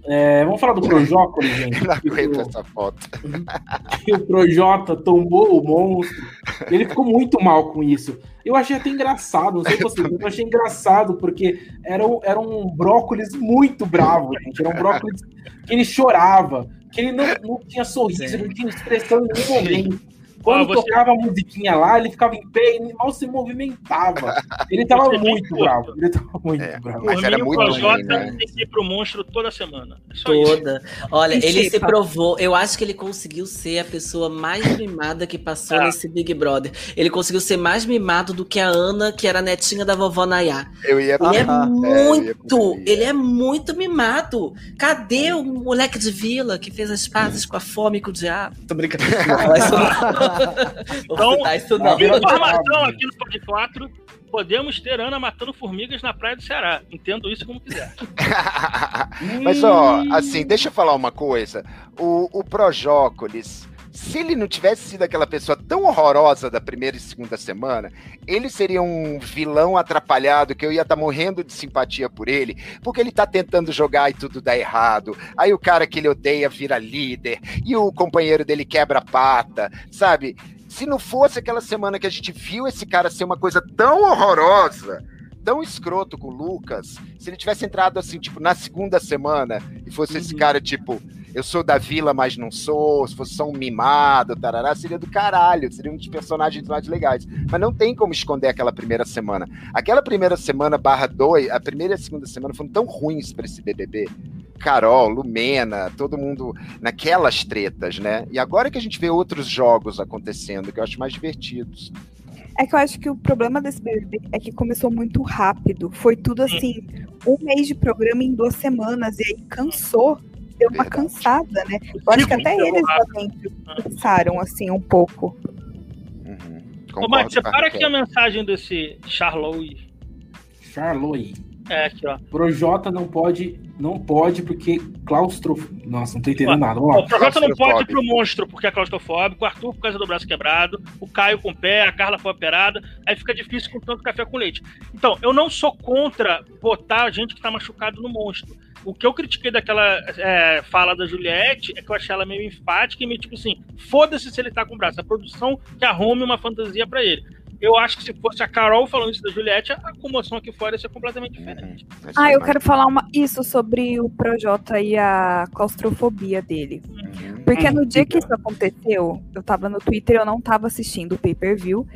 É, vamos falar do Projota, gente. Eu não aguento essa foto. O Projota tombou o monstro. Ele ficou muito mal com isso. Eu achei até engraçado, não sei vocês, eu achei engraçado, porque era um, era um brócolis muito bravo, gente. Era um brócolis que ele chorava, que ele não, não tinha sorriso, Sim. não tinha expressão em nenhum momento. Quando ah, você... tocava a musiquinha lá, ele ficava em pé e mal se movimentava. Ele tava você muito bravo. Ele tava muito é, bravo. Mas era muito ruim, né? tem que ir pro monstro toda semana. É toda. Isso. Olha, e ele se provou. Eu acho que ele conseguiu ser a pessoa mais mimada que passou ah. nesse Big Brother. Ele conseguiu ser mais mimado do que a Ana, que era a netinha da vovó Nayá. Eu ia Ele é muito, é, ele é muito mimado. Cadê o moleque de vila que fez as pazes com a fome e com o diabo? Tô brincando. Então, isso não. informação aqui no Pod 4, podemos ter Ana matando formigas na praia do Ceará. Entendo isso como quiser. Mas, ó, assim, deixa eu falar uma coisa. O, o Projócolis se ele não tivesse sido aquela pessoa tão horrorosa da primeira e segunda semana, ele seria um vilão atrapalhado que eu ia estar tá morrendo de simpatia por ele, porque ele tá tentando jogar e tudo dá errado. Aí o cara que ele odeia vira líder e o companheiro dele quebra a pata, sabe? Se não fosse aquela semana que a gente viu esse cara ser uma coisa tão horrorosa, tão escroto com o Lucas, se ele tivesse entrado assim, tipo, na segunda semana e fosse uhum. esse cara, tipo, eu sou da vila, mas não sou, se fosse só um mimado, tarará, seria do caralho, seria um dos personagens mais legais. Mas não tem como esconder aquela primeira semana. Aquela primeira semana barra dois, a primeira e a segunda semana foram tão ruins para esse BBB. Carol, Lumena, todo mundo naquelas tretas, né? E agora que a gente vê outros jogos acontecendo, que eu acho mais divertidos. É que eu acho que o problema desse BBB é que começou muito rápido. Foi tudo assim, um mês de programa em duas semanas, e aí cansou deu uma cansada, né? Eu acho que até eles pensaram assim um pouco. Uhum. Ô, Mike, separa aqui a mensagem desse Charlotte. Charlotte. É, aqui, ó. Projota não pode, não pode porque claustro... Nossa, não tô entendendo nada. Ó, o Projota não pode pro monstro porque é claustrofóbico, o Arthur por causa do braço quebrado, o Caio com o pé, a Carla foi operada, aí fica difícil com tanto café com leite. Então, eu não sou contra botar gente que tá machucado no monstro. O que eu critiquei daquela é, fala da Juliette é que eu achei ela meio enfática e meio tipo assim: foda-se se ele tá com o braço. A produção que arrume uma fantasia para ele. Eu acho que se fosse a Carol falando isso da Juliette, a comoção aqui fora ia ser completamente diferente. Uhum. Ah, eu quero falar uma, isso sobre o Projota e a claustrofobia dele. Uhum. Porque no dia que isso aconteceu, eu tava no Twitter, eu não tava assistindo o pay-per-view,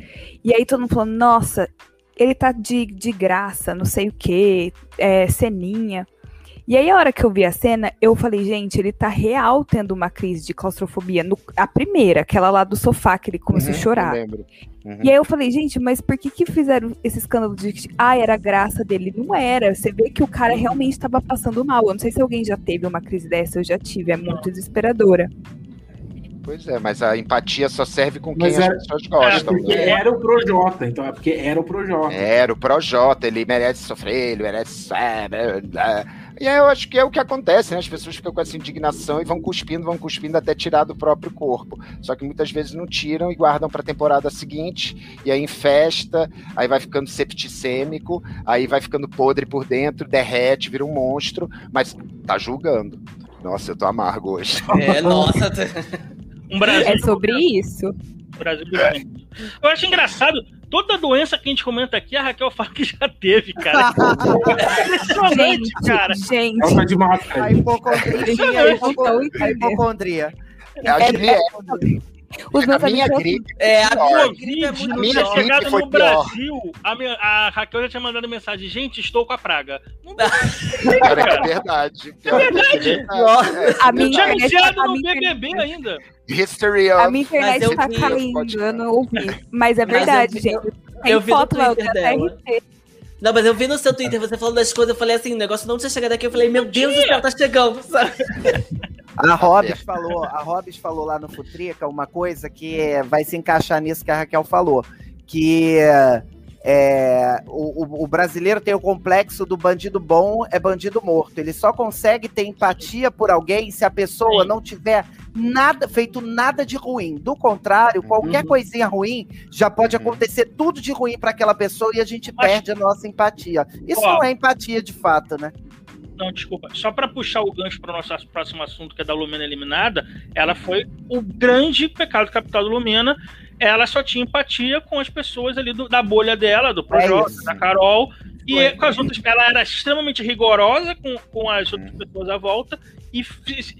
e aí todo mundo falou, nossa, ele tá de, de graça, não sei o que, é, ceninha. E aí, a hora que eu vi a cena, eu falei, gente, ele tá real tendo uma crise de claustrofobia. No, a primeira, aquela lá do sofá, que ele começou uhum, a chorar. Uhum. E aí eu falei, gente, mas por que que fizeram esse escândalo de que, ah, era a graça dele? Não era. Você vê que o cara realmente estava passando mal. Eu não sei se alguém já teve uma crise dessa, eu já tive. É muito desesperadora. Pois é, mas a empatia só serve com quem era, as pessoas gostam. É porque né? era o Projota, então é porque era o Projota. Era o Projota, ele merece sofrer, ele merece. E aí eu acho que é o que acontece, né? As pessoas ficam com essa indignação e vão cuspindo, vão cuspindo até tirar do próprio corpo. Só que muitas vezes não tiram e guardam para a temporada seguinte, e aí em festa, aí vai ficando septicêmico, aí vai ficando podre por dentro, derrete, vira um monstro, mas tá julgando. Nossa, eu tô amargo hoje. É, nossa. um Brasil é sobre isso. Brasil é. Eu acho engraçado Toda doença que a gente comenta aqui, a Raquel fala que já teve, cara. Impressionante, gente, cara. Gente, Ela tá de máscara. A hipocondria. A hipocondria. É a Juliette. Os meus a minha gripe. É, a minha gripe é muito minha gripe chegado no Brasil, a, minha, a, Raquel já tinha mandado mensagem, gente, estou com a praga. Não Cara, é verdade. É verdade. É. A minha tinha anunciado no BBB ainda. History of... A minha internet está caindo, eu não ouvi. Mas é verdade, mas eu, gente. Tem eu, foto lá, eu Não, mas eu vi no seu Twitter você falando das coisas, eu falei assim, o negócio não tinha chegado aqui, eu falei, meu Deus do céu, tá chegando, sabe? A Hobbs falou, a Hobbs falou lá no Futrica uma coisa que vai se encaixar nisso que a Raquel falou, que é, o, o, brasileiro tem o complexo do bandido bom é bandido morto. Ele só consegue ter empatia por alguém se a pessoa Sim. não tiver nada, feito nada de ruim. Do contrário, qualquer uhum. coisinha ruim já pode uhum. acontecer tudo de ruim para aquela pessoa e a gente Mas... perde a nossa empatia. Isso Ó, não é empatia de fato, né? Não, desculpa. Só para puxar o gancho para o nosso próximo assunto, que é da Lumena eliminada, ela foi o grande pecado capital da Lumena. Ela só tinha empatia com as pessoas ali do, da bolha dela, do Projota, é da Carol. E foi. com as outras, ela era extremamente rigorosa com, com as outras uhum. pessoas à volta. E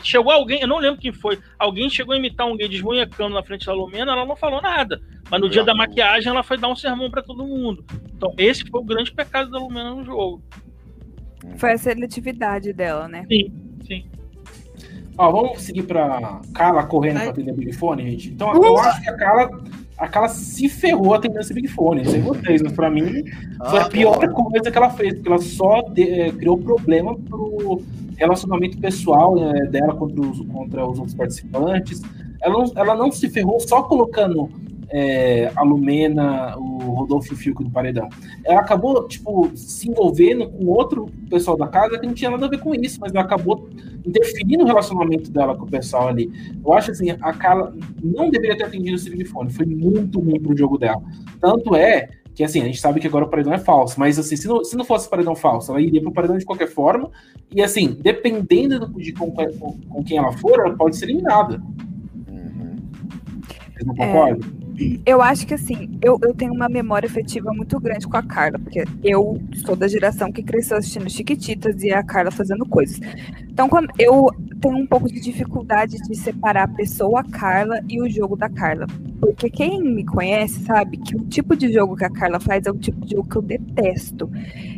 chegou alguém, eu não lembro quem foi, alguém chegou a imitar um gay desmunhecando na frente da Lumena, ela não falou nada. Mas no dia da maquiagem, ela foi dar um sermão para todo mundo. Então, esse foi o grande pecado da Lumena no jogo. Foi a seletividade dela, né? Sim, sim. Ó, vamos seguir pra Carla correndo Ai. pra atender o Big Fone, gente. Então, uh! eu acho que a Carla, a Carla se ferrou atendendo esse Big Fone. Não sei vocês, mas pra mim foi ah, a pior coisa que ela fez, porque ela só de, é, criou problema pro relacionamento pessoal é, dela contra os, contra os outros participantes. Ela não, ela não se ferrou só colocando é, a Lumena, o Rodolfo Fiuk do Paredão. Ela acabou, tipo, se envolvendo com outro pessoal da casa que não tinha nada a ver com isso, mas ela acabou interferindo no relacionamento dela com o pessoal ali. Eu acho assim, a Carla não deveria ter atendido o telefone, foi muito ruim pro jogo dela. Tanto é que assim, a gente sabe que agora o paredão é falso, mas assim, se não, se não fosse paredão falso, ela iria pro paredão de qualquer forma, e assim, dependendo de com, com, com quem ela for, ela pode ser eliminada. Uhum. Vocês não concordam? É... Eu acho que assim, eu, eu tenho uma memória afetiva muito grande com a Carla, porque eu sou da geração que cresceu assistindo Chiquititas e a Carla fazendo coisas. Então, quando eu tenho um pouco de dificuldade de separar a pessoa Carla e o jogo da Carla. Porque quem me conhece sabe que o tipo de jogo que a Carla faz é o tipo de jogo que eu detesto.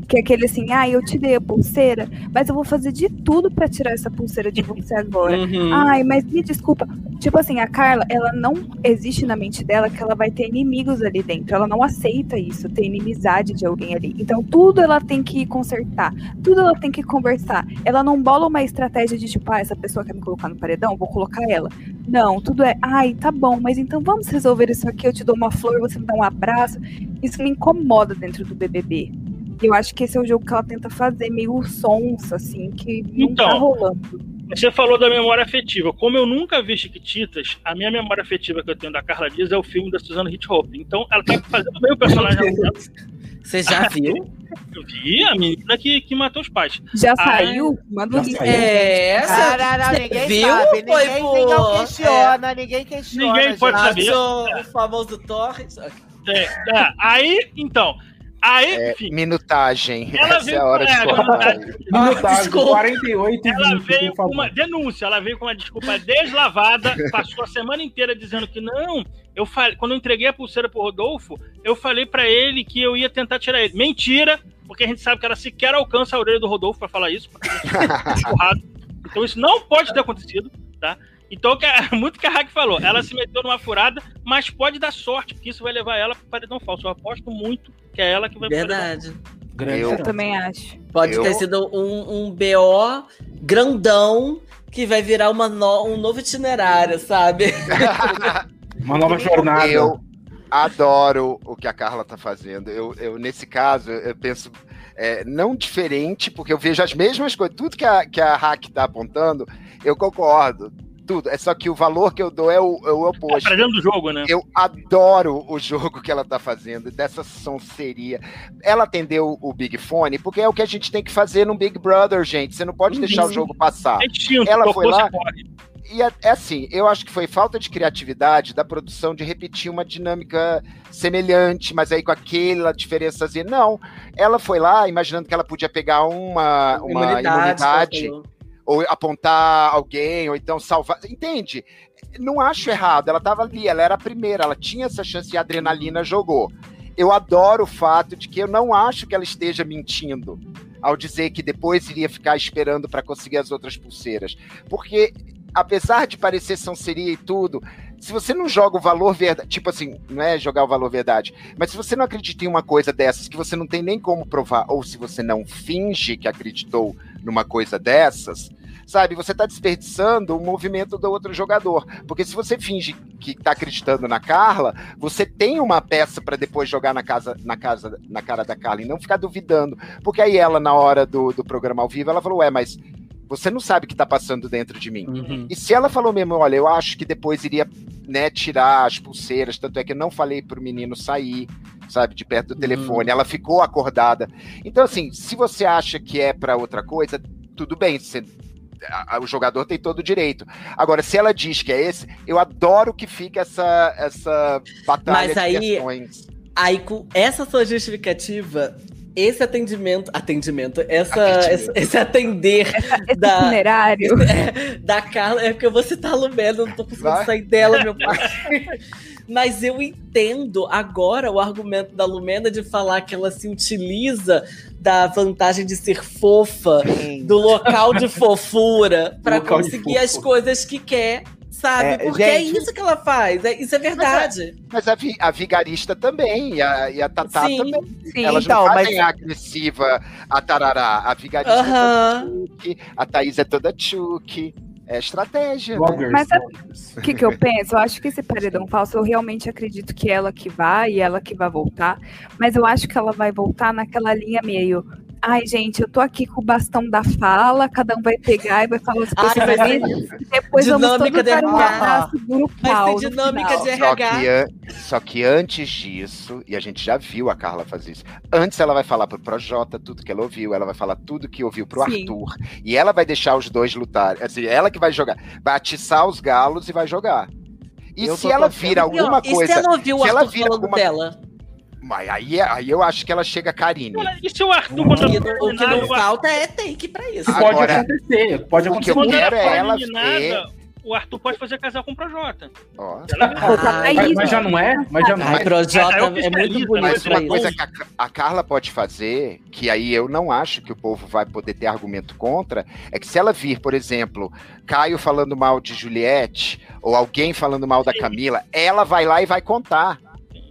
Que é aquele assim, ah, eu te dei a pulseira, mas eu vou fazer de tudo para tirar essa pulseira de você agora. Uhum. Ai, mas me desculpa. Tipo assim, a Carla, ela não existe na mente dela que ela vai ter inimigos ali dentro. Ela não aceita isso, ter inimizade de alguém ali. Então, tudo ela tem que consertar, tudo ela tem que conversar. Ela não bola uma estratégia de tipo, ah, essa pessoa quer me colocar no paredão, vou colocar ela. Não, tudo é, ai, tá bom, mas então vamos resolver isso aqui, eu te dou uma flor, você me dá um abraço. Isso me incomoda dentro do BBB. Eu acho que esse é o jogo que ela tenta fazer, meio sonsa, assim, que não tá então, tá rolando. Você falou da memória afetiva. Como eu nunca vi Chiquititas, a minha memória afetiva que eu tenho da Carla Dias é o filme da Susana Hitchhope. Então, ela tá fazendo bem o personagem dela. Você já viu? Eu vi a menina que, que matou os pais. Já saiu? Manda já saiu. É, essa. Não, ninguém viu? sabe. Ninguém, Foi ninguém questiona, é. ninguém questiona. Ninguém pode saber. O famoso Torres. É, é, aí, então, Aí, é, enfim, minutagem. Ela Essa veio é a hora de cortar. Minutagem, 48 Ela veio com uma denúncia, ela veio com uma desculpa deslavada, passou a semana inteira dizendo que não. Eu falei, quando eu entreguei a pulseira pro Rodolfo, eu falei para ele que eu ia tentar tirar ele. Mentira, porque a gente sabe que ela sequer alcança a orelha do Rodolfo para falar isso, Então isso não pode ter acontecido, tá? Então, é muito que a Hack falou, ela se meteu numa furada, mas pode dar sorte, porque isso vai levar ela para paredão falso. Eu aposto muito que é ela que vai Verdade. Grande eu, eu também acho. Pode eu... ter sido um, um BO grandão que vai virar uma no, um novo itinerário, sabe? uma nova jornada. Eu adoro o que a Carla tá fazendo. Eu, eu nesse caso, eu penso é, não diferente, porque eu vejo as mesmas coisas. Tudo que a, que a Hack tá apontando, eu concordo tudo. É só que o valor que eu dou é o, é o oposto. É dentro do jogo, né? Eu adoro o jogo que ela tá fazendo, dessa sonseria. Ela atendeu o Big Fone, porque é o que a gente tem que fazer no Big Brother, gente. Você não pode uhum. deixar o jogo passar. É distinto, ela foi lá. E é, é, assim, eu acho que foi falta de criatividade da produção de repetir uma dinâmica semelhante, mas aí com aquela diferençazinha. Não, ela foi lá imaginando que ela podia pegar uma, uma imunidade, imunidade ou apontar alguém, ou então salvar. Entende? Não acho errado. Ela estava ali, ela era a primeira, ela tinha essa chance e a adrenalina jogou. Eu adoro o fato de que eu não acho que ela esteja mentindo ao dizer que depois iria ficar esperando para conseguir as outras pulseiras. Porque, apesar de parecer seria e tudo, se você não joga o valor verdade, tipo assim, não é jogar o valor verdade, mas se você não acredita em uma coisa dessas que você não tem nem como provar, ou se você não finge que acreditou numa coisa dessas, sabe? Você está desperdiçando o movimento do outro jogador. Porque se você finge que está acreditando na Carla, você tem uma peça para depois jogar na casa, na casa, na cara da Carla e não ficar duvidando. Porque aí ela, na hora do, do programa ao vivo, ela falou: Ué, mas Você não sabe o que tá passando dentro de mim. Uhum. E se ela falou mesmo, olha, eu acho que depois iria, né, tirar as pulseiras, tanto é que eu não falei pro menino sair, sabe, de perto do uhum. telefone, ela ficou acordada. Então, assim, se você acha que é para outra coisa, tudo bem, você o jogador tem todo o direito. Agora, se ela diz que é esse, eu adoro que fica essa, essa batalha Mas aí, de questões. Aí, com essa sua justificativa, esse atendimento, atendimento, essa, esse, esse, atender esse da, itinerário. É, da Carla, é porque eu vou citar a Lumena, não tô conseguindo Vai? sair dela, meu pai. Mas eu entendo agora o argumento da Lumena de falar que ela se utiliza da vantagem de ser fofa, Sim. do local de fofura, para conseguir as coisas que quer sabe? É, Porque é gente, é isso que ela faz, é, isso é verdade. Mas, a, mas a, a, vigarista também, e a, e a Tatá sim, também. Sim, Elas então, não fazem mas... a agressiva, a tarará. A vigarista uh -huh. é toda tchuque, a Thaís é toda tchuque. É estratégia. Né? Mas o que, que eu penso? Eu acho que esse paredão falso, eu realmente acredito que ela que vai e ela que vai voltar. Mas eu acho que ela vai voltar naquela linha meio Ai, gente, eu tô aqui com o bastão da fala, cada um vai pegar e vai falar as coisas Ai, vai depois dinâmica de RH. Vai ser dinâmica de RH. Só que, só que antes disso, e a gente já viu a Carla fazer isso, antes ela vai falar pro Projota tudo que ela ouviu, ela vai falar tudo que ouviu pro Sim. Arthur, e ela vai deixar os dois lutar, assim, ela que vai jogar, vai atiçar os galos e vai jogar. E eu se ela vira alguma coisa... E se ela ouviu o Arthur falando alguma... dela? Mas aí, aí eu acho que ela chega Karine. E se o Arthur, quando o, o que não falta é take pra isso. Agora, pode acontecer, pode acontecer. O que eu quero é ela ver o Arthur pode fazer casal com o Projota. Oh. Ah, mas, mas, já não é? Mas já não é. Projota é, é muito bonito. Mas uma coisa que a, a, Carla pode fazer, que aí eu não acho que o povo vai poder ter argumento contra, é que se ela vir, por exemplo, Caio falando mal de Juliette, ou alguém falando mal da Camila, ela vai lá e vai contar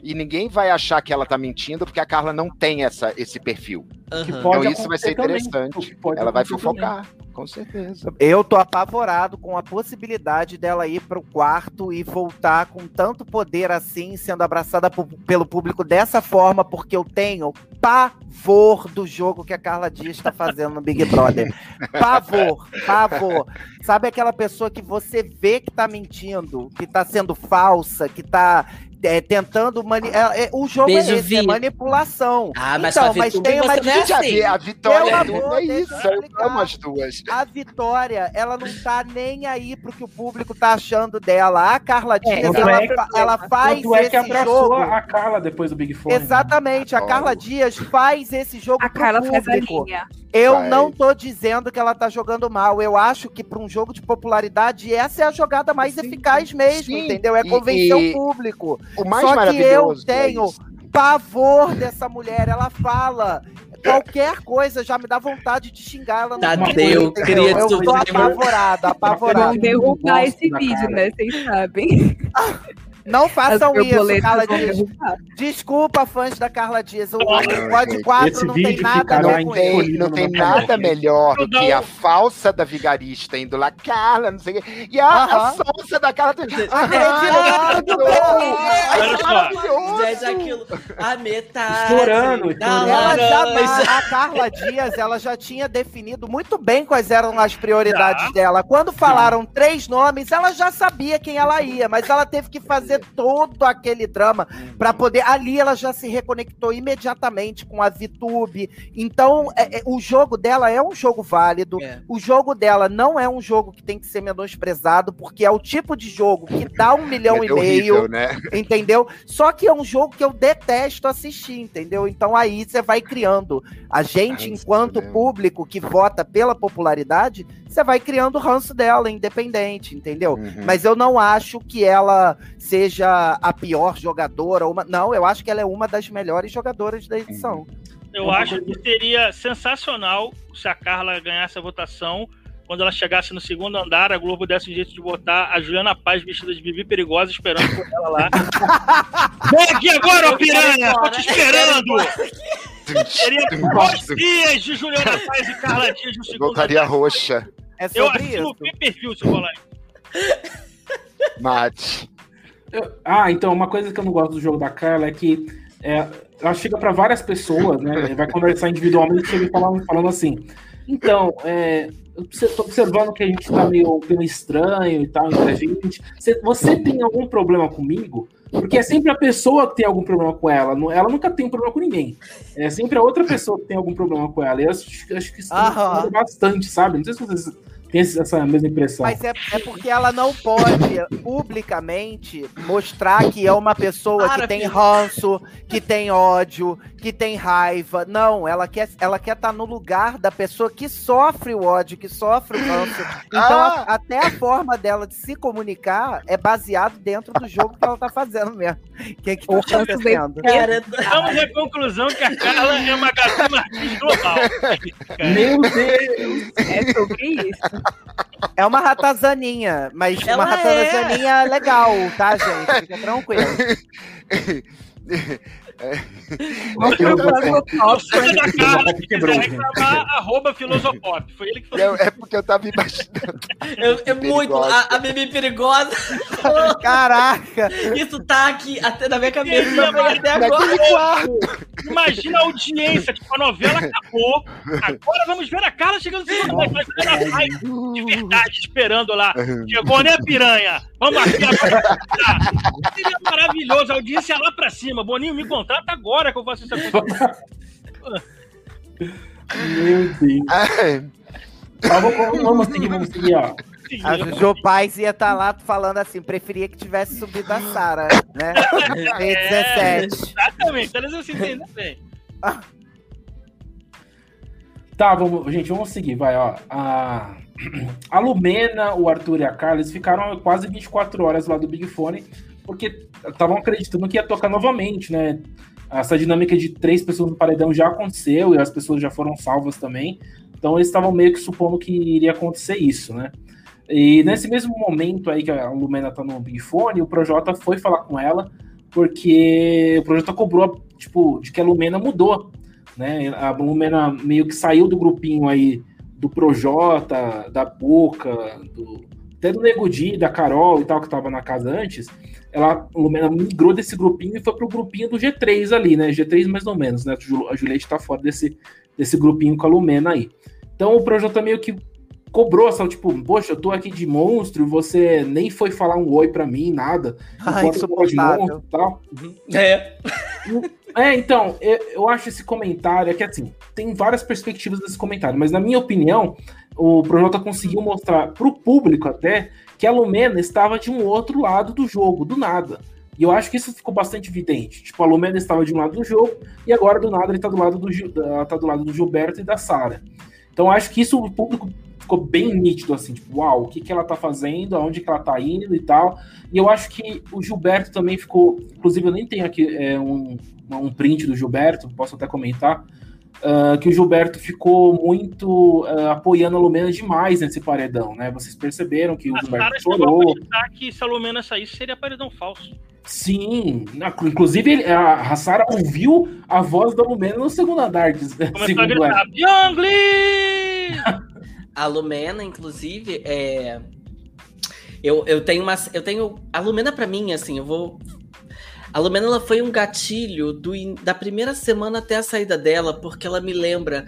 e ninguém vai achar que ela tá mentindo porque a Carla não tem essa, esse perfil. Uhum. Então isso vai ser interessante. Ela vai fofocar, também. com certeza. Eu tô apavorado com a possibilidade dela ir pro quarto e voltar com tanto poder assim, sendo abraçada pelo público dessa forma, porque eu tenho pavor do jogo que a Carla Dias está fazendo no Big Brother. Pavor, pavor. Sabe aquela pessoa que você vê que tá mentindo, que tá sendo falsa, que tá é, tentando mani é, é, o jogo Beijo, é esse, é manipulação. Ah, mas então, mas tem uma é assim. a vitória é, amor, é isso, eu amo as duas. A vitória, ela não tá nem aí pro que o público tá achando dela. A Carla é, Dias, ela, que, ela faz é esse que jogo. a Carla depois do Big Fone. Exatamente, né? a Carla Dias faz esse jogo a pro Carla público. Faz a linha. Eu Vai. não tô dizendo que ela tá jogando mal. Eu acho que para um jogo de popularidade, essa é a jogada mais sim, eficaz mesmo, sim. entendeu? É convencer e, o público. O mais Só que eu tenho é pavor dessa mulher. Ela fala qualquer coisa já me dá vontade de xingar ela no Tadeu, queria Eu tô apavorada, apavorada. Vamos derrubar esse vídeo, né? Vocês sabem. Não façam isso, Carla Dias. Desculpa, fãs da Carla Dias. O Pod 4 não tem nada a ver com ele. Não tem nada melhor do que a falsa da vigarista indo lá, Carla, não sei o quê. E a, a falsa da Carla. Gente, aquilo. A metade. Estourando. Ela já, a Carla Dias, ela já tinha definido muito bem quais eram as prioridades dela. Quando falaram três nomes, ela já sabia quem ela ia, mas ela teve que fazer todo aquele drama para poder. Ali ela já se reconectou imediatamente com a VTube. Então, é, é, o jogo dela é um jogo válido. É. O jogo dela não é um jogo que tem que ser menosprezado, porque é o tipo de jogo que dá um milhão é e horrível, meio. Né? Entendeu? Só que é um jogo que eu detesto assistir, entendeu? Então aí você vai criando. A gente, enquanto público que vota pela popularidade, você vai criando o ranço dela, independente, entendeu? Uhum. Mas eu não acho que ela seja a pior jogadora. Uma... Não, eu acho que ela é uma das melhores jogadoras da edição. Eu acho que seria sensacional se a Carla ganhasse a votação. Quando ela chegasse no segundo andar, a Globo desse um jeito de botar a Juliana Paz vestida de Bibi Perigosa esperando por ela lá. Vem aqui agora, ô piranha! Tô te esperando! Seria dois dias de Juliana Paz e Carla Dias no segundo Voltaria roxa. É sobre eu isso. Eu perfil se rolar Mate. ah, então, uma coisa que eu não gosto do jogo da Carla é que é, ela chega para várias pessoas, né? Vai conversar individualmente, chega falando, falando assim. Então, é, eu tô observando que a gente tá meio, meio estranho e tal entre a gente. Você, você tem algum problema comigo? Porque é sempre a pessoa que tem algum problema com ela. Ela nunca tem um problema com ninguém. É sempre a outra pessoa que tem algum problema com ela. E eu acho, acho que isso bastante, sabe? Não sei se vocês tem essa mesma impressão. Mas é, é porque ela não pode publicamente mostrar que é uma pessoa que tem ranço, que tem ódio, que tem raiva. Não, ela quer ela quer estar tá no lugar da pessoa que sofre o ódio, que sofre o ranço. Então, ah! a, até a forma dela de se comunicar é baseado dentro do jogo que ela tá fazendo mesmo. O que é que tá acontecendo? Vamos à conclusão que a Carla é uma Martins global. Meu Deus! É sobre isso. É uma ratazaninha, mas Ela uma ratazaninha é. legal, tá, gente? Fica tranquilo. Foi o filosofop. da cara, que quiser reclamar, arroba filosofop. Foi ele que falou. É, é porque eu tava imaginando. Eu, é muito. A, a bebê perigosa. Caraca! Isso tá aqui até na minha cabeça até agora. Imagina a audiência, tipo, a novela acabou. Agora vamos ver a cara chegando no de verdade, esperando lá. Chegou, né, piranha? Vamos aqui agora. Seria maravilhoso, a audiência lá pra cima. Boninho, me contrata agora que eu faço isso acontecer. Meu Deus. Ah, vamos, vamos seguir, vamos seguir, ó. A Jojo Paz ia estar tá lá falando assim, preferia que tivesse subido a Sara, né? É, 17. Exatamente, eles vão se entender bem. Tá, vamos, gente, vamos seguir, vai, ó. A, a Lumena, o Arthur e a Carlos ficaram quase 24 horas lá do Big Fone, porque estavam acreditando que ia tocar novamente, né? Essa dinâmica de três pessoas no paredão já aconteceu e as pessoas já foram salvas também. Então eles estavam meio que supondo que iria acontecer isso, né? E nesse mesmo momento aí que a Lumena tá no Big Fone, o Projota foi falar com ela, porque o Projota cobrou, tipo, de que a Lumena mudou, né? A Lumena meio que saiu do grupinho aí do Projota, da Boca, do, até do Nego da Carol e tal, que tava na casa antes, ela, Lumena migrou desse grupinho e foi pro grupinho do G3 ali, né? G3 mais ou menos, né? A Juliette tá fora desse, desse grupinho com a Lumena aí. Então o Projota meio que cobrou essa, tipo, poxa, eu tô aqui de monstro e você nem foi falar um oi pra mim, nada. Ah, insuportável. E tal. Uhum. É. É, então, eu, eu acho esse comentário, é que assim, tem várias perspectivas desse comentário, mas na minha opinião, o Projota conseguiu mostrar pro público até que a Lumena estava de um outro lado do jogo, do nada. E eu acho que isso ficou bastante evidente. Tipo, a Lumena estava de um lado do jogo e agora do nada ele tá do lado do, tá do, lado do Gilberto e da Sara. Então acho que isso o público ficou bem nítido, assim, tipo, uau, o que, que ela tá fazendo, aonde que ela tá indo e tal. E eu acho que o Gilberto também ficou. Inclusive, eu nem tenho aqui é, um, um print do Gilberto, posso até comentar. Uh, que o Gilberto ficou muito uh, apoiando a Lumena demais nesse paredão, né? Vocês perceberam que o a Gilberto chorou. que se a Lumena saísse seria paredão falso. Sim, inclusive a Sara ouviu a voz da Lumena no segundo andar. Começou a gritar, a Lumena, inclusive, é. Eu, eu tenho uma. Eu tenho. A Lumena, para mim, assim, eu vou. A Lumena ela foi um gatilho do, da primeira semana até a saída dela, porque ela me lembra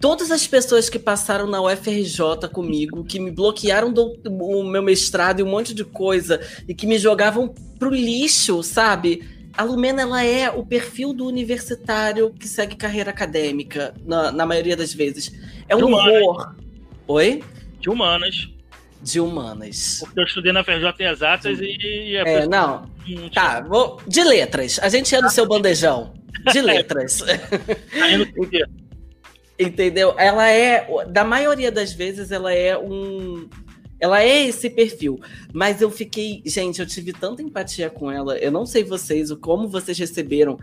todas as pessoas que passaram na UFRJ comigo, que me bloquearam do, o meu mestrado e um monte de coisa, e que me jogavam pro lixo, sabe? A Lumena ela é o perfil do universitário que segue carreira acadêmica, na, na maioria das vezes. É um horror. Oi? De humanas. De humanas. Porque eu estudei na FRJ Exatas e. é, pessoa... não. não tá, vou... de letras. A gente é do seu bandejão. De letras. Entendeu? Ela é. Da maioria das vezes, ela é um. Ela é esse perfil. Mas eu fiquei. Gente, eu tive tanta empatia com ela. Eu não sei vocês, como vocês receberam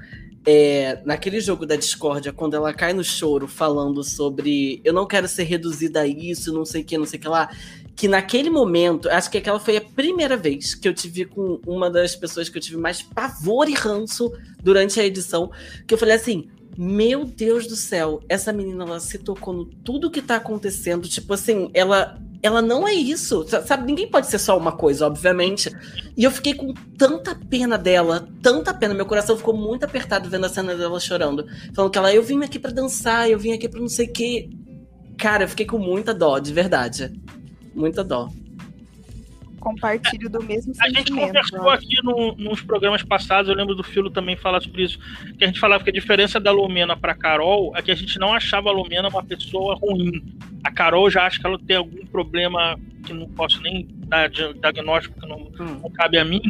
é, naquele jogo da discórdia, quando ela cai no choro falando sobre eu não quero ser reduzida a isso, não sei o que, não sei o que lá. Que naquele momento, acho que aquela foi a primeira vez que eu tive com uma das pessoas que eu tive mais pavor e ranço durante a edição. Que eu falei assim: meu Deus do céu, essa menina ela se tocou no tudo que tá acontecendo. Tipo assim, ela ela não é isso. Sabe, ninguém pode ser só uma coisa, obviamente. E eu fiquei com tanta pena dela, tanta pena. Meu coração ficou muito apertado vendo a cena dela chorando. Falando que ela, eu vim aqui para dançar, eu vim aqui pra não sei o quê. Cara, eu fiquei com muita dó, de verdade. Muita dó compartilho do mesmo a sentimento. A gente conversou aqui no, nos programas passados, eu lembro do Filo também falar sobre isso, que a gente falava que a diferença da Lumena para Carol é que a gente não achava a Lumena uma pessoa ruim. A Carol já acha que ela tem algum problema que não posso nem dar diagnóstico, que não, hum. não cabe a mim,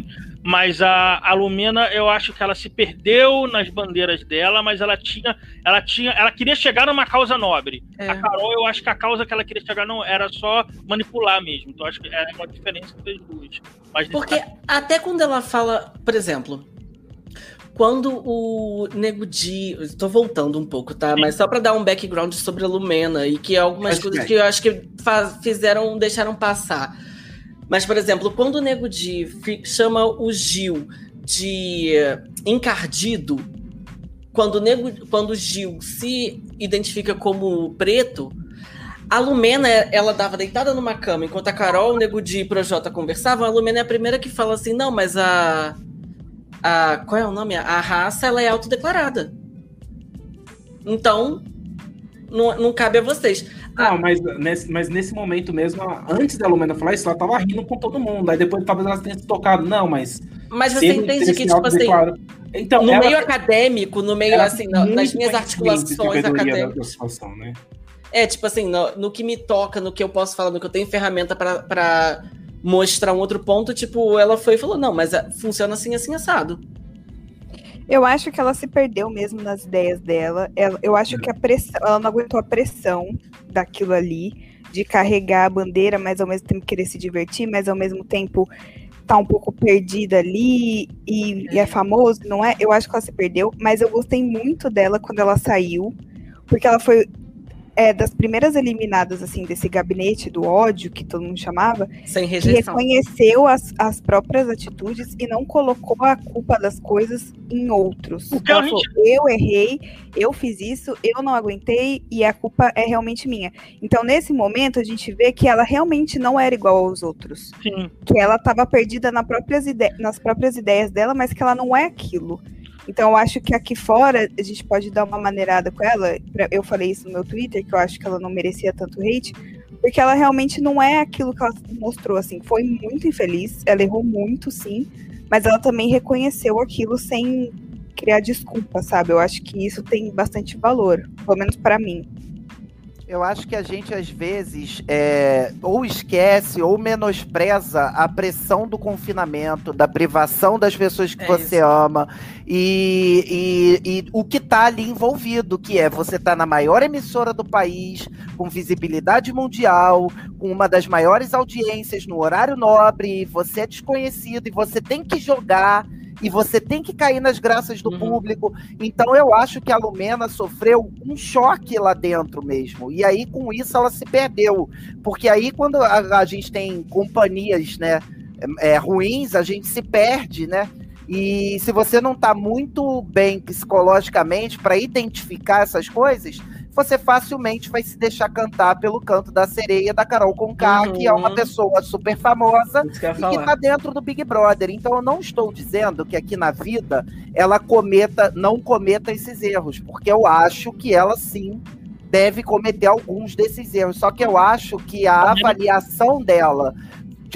mas a, a Lumena, eu acho que ela se perdeu nas bandeiras dela, mas ela tinha, ela tinha, ela queria chegar numa causa nobre. É. A Carol, eu acho que a causa que ela queria chegar não era só manipular mesmo. Então acho que é uma diferença entre as duas. Mas Porque até quando ela fala, por exemplo, quando o Nego Di. Estou voltando um pouco, tá? Sim. Mas só para dar um background sobre a Lumena e que algumas coisas que eu acho que fizeram, deixaram passar. Mas, por exemplo, quando o Nego Di chama o Gil de encardido, quando o, Nego, quando o Gil se identifica como preto, a Lumena, ela dava deitada numa cama, enquanto a Carol, o Nego Di e o Projota conversavam, a Lumena é a primeira que fala assim, não, mas a a qual é o nome? A raça ela é autodeclarada. Então, não, não cabe a vocês. Não, mas nesse, mas nesse momento mesmo, antes da Lumena falar isso, ela tava rindo com todo mundo. Aí depois talvez ela tenha se tocado. Não, mas. Mas você entende que, tipo assim. Então, no ela... meio acadêmico, no meio, assim, nas minhas articulações acadêmicas. Né? É, tipo assim, no, no, que me toca, no que eu posso falar, no que eu tenho ferramenta para mostrar um outro ponto, tipo, ela foi e falou: não, mas é, funciona assim, assim, assado. Eu acho que ela se perdeu mesmo nas ideias dela. Ela, eu acho que a pressão, ela não aguentou a pressão daquilo ali, de carregar a bandeira, mas ao mesmo tempo querer se divertir, mas ao mesmo tempo tá um pouco perdida ali e, e é famoso, não é? Eu acho que ela se perdeu, mas eu gostei muito dela quando ela saiu, porque ela foi é, das primeiras eliminadas, assim, desse gabinete do ódio, que todo mundo chamava, Sem rejeição. que reconheceu as, as próprias atitudes e não colocou a culpa das coisas em outros. Então, Ela falou, eu errei, eu fiz isso, eu não aguentei e a culpa é realmente minha. Então, nesse momento, a gente vê que ela realmente não era igual aos outros. Sim. Que ela estava perdida nas próprias, nas próprias ideias dela, mas que ela não é aquilo. Então, eu acho que aqui fora a gente pode dar uma maneirada com ela. Eu falei isso no meu Twitter, que eu acho que ela não merecia tanto hate, porque ela realmente não é aquilo que ela mostrou. Assim, foi muito infeliz, ela errou muito, sim, mas ela também reconheceu aquilo sem criar desculpa, sabe? Eu acho que isso tem bastante valor, pelo menos para mim. Eu acho que a gente, às vezes, é, ou esquece ou menospreza a pressão do confinamento, da privação das pessoas que é você isso. ama e, e, e, o que está ali envolvido, que é você tá na maior emissora do país, com visibilidade mundial, com uma das maiores audiências no horário nobre, você é desconhecido e você tem que jogar e você tem que cair nas graças do uhum. público. Então eu acho que a Lumena sofreu um choque lá dentro mesmo. E aí com isso ela se perdeu, porque aí quando a, a gente tem companhias, né, é, ruins, a gente se perde, né? E se você não está muito bem psicologicamente para identificar essas coisas, você facilmente vai se deixar cantar pelo canto da sereia da Carol Conká, uhum. que é uma pessoa super famosa que e que tá dentro do Big Brother. Então eu não estou dizendo que aqui na vida ela cometa, não cometa esses erros, porque eu acho que ela sim deve cometer alguns desses erros. Só que eu acho que a avaliação dela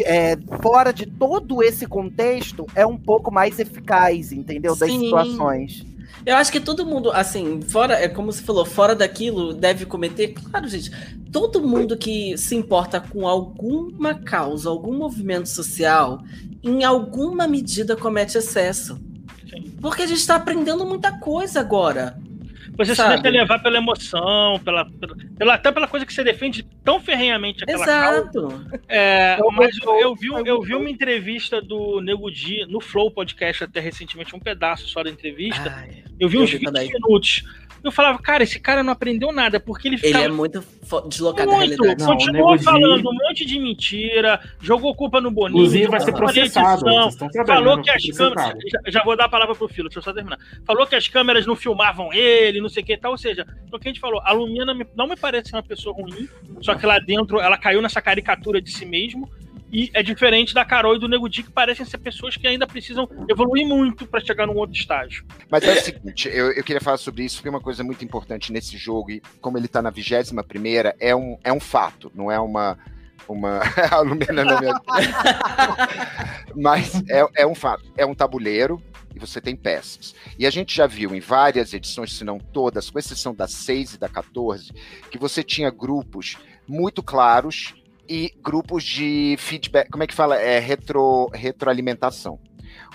é, fora de todo esse contexto é um pouco mais eficaz, entendeu? Das situações. Eu acho que todo mundo, assim, fora, é como você falou, fora daquilo deve cometer. Claro, gente, todo mundo que se importa com alguma causa, algum movimento social, em alguma medida comete excesso. Porque a gente está aprendendo muita coisa agora. Você sabe? se deixa levar pela emoção, pela, pela, até pela coisa que você defende tão ferrenhamente aquela Exato. Causa. É, mas eu, eu, vi, eu vi uma entrevista do Nego Di no Flow Podcast até recentemente, um pedaço só da entrevista. Ai, eu vi uns 20 minutos Eu falava, cara, esse cara não aprendeu nada, porque ele ficava. Ele é muito deslocado muito, da realidade. Não, continuou falando um monte de mentira, jogou culpa no Boninho. Inclusive vai ser processado. edição, Falou vai que as câmeras. Já, já vou dar a palavra pro Filo, deixa eu só terminar. Falou que as câmeras não filmavam ele, não sei o que e tal. Ou seja, o que a gente falou, a Lumina não me parece ser uma pessoa ruim, só que lá dentro ela caiu nessa caricatura de si mesmo. E é diferente da Carol e do Nego Di, que parecem ser pessoas que ainda precisam evoluir muito para chegar num outro estágio. Mas é o seguinte, eu, eu queria falar sobre isso, porque uma coisa muito importante nesse jogo, e como ele tá na vigésima primeira, é um, é um fato, não é uma. uma a Lumena não. Mas é, é um fato. É um tabuleiro e você tem peças. E a gente já viu em várias edições, se não todas, com exceção da 6 e da 14, que você tinha grupos muito claros e grupos de feedback, como é que fala? É retro, retroalimentação.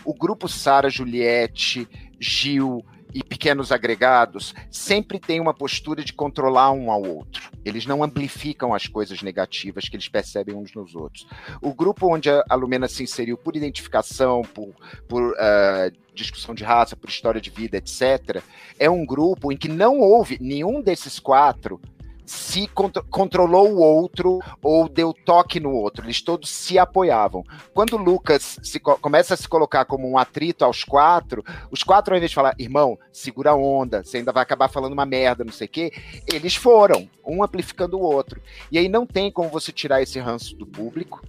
O grupo Sara, Juliette, Gil e pequenos agregados sempre tem uma postura de controlar um ao outro. Eles não amplificam as coisas negativas que eles percebem uns nos outros. O grupo onde a Lumena se inseriu por identificação, por, por ah, discussão de raça, por história de vida, etc., é um grupo em que não houve nenhum desses quatro se contro- controlou o outro ou deu toque no outro. Eles todos se apoiavam. Quando Lucas co- começa a se colocar como um atrito aos quatro, os quatro, ao invés de falar, irmão, segura a onda, você ainda vai acabar falando uma merda, não sei o quê, eles foram, um amplificando o outro. E aí não tem como você tirar esse ranço do público.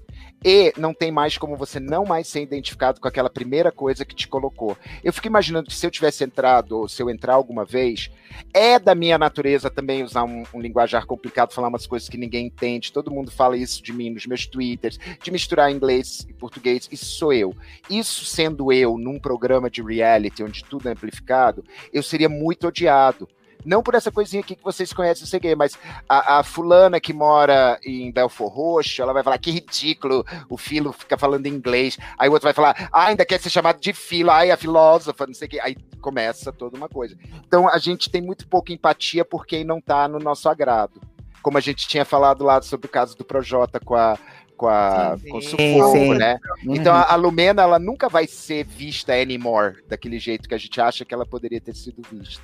E não tem mais como você não mais ser identificado com aquela primeira coisa que te colocou. Eu fico imaginando que se eu tivesse entrado, ou se eu entrar alguma vez, é da minha natureza também usar um, um linguajar complicado, falar umas coisas que ninguém entende. Todo mundo fala isso de mim nos meus twitters, de misturar inglês e português. Isso sou eu. Isso sendo eu num programa de reality onde tudo é amplificado, eu seria muito odiado. Não por essa coisinha aqui que vocês conhecem, não sei o quê, mas a, a fulana que mora em Belfor Roxo, ela vai falar que ridículo, o Filo fica falando inglês. Aí o outro vai falar, ah, ainda quer ser chamado de Filo, ai, a filósofa, não sei o quê. Aí começa toda uma coisa. Então a gente tem muito pouca empatia por quem não tá no nosso agrado. Como a gente tinha falado lá sobre o caso do Projota com a com, a, Sim, com sufoco, Sim. né? Uhum. Então a Lumena, ela nunca vai ser vista anymore, daquele jeito que a gente acha que ela poderia ter sido vista.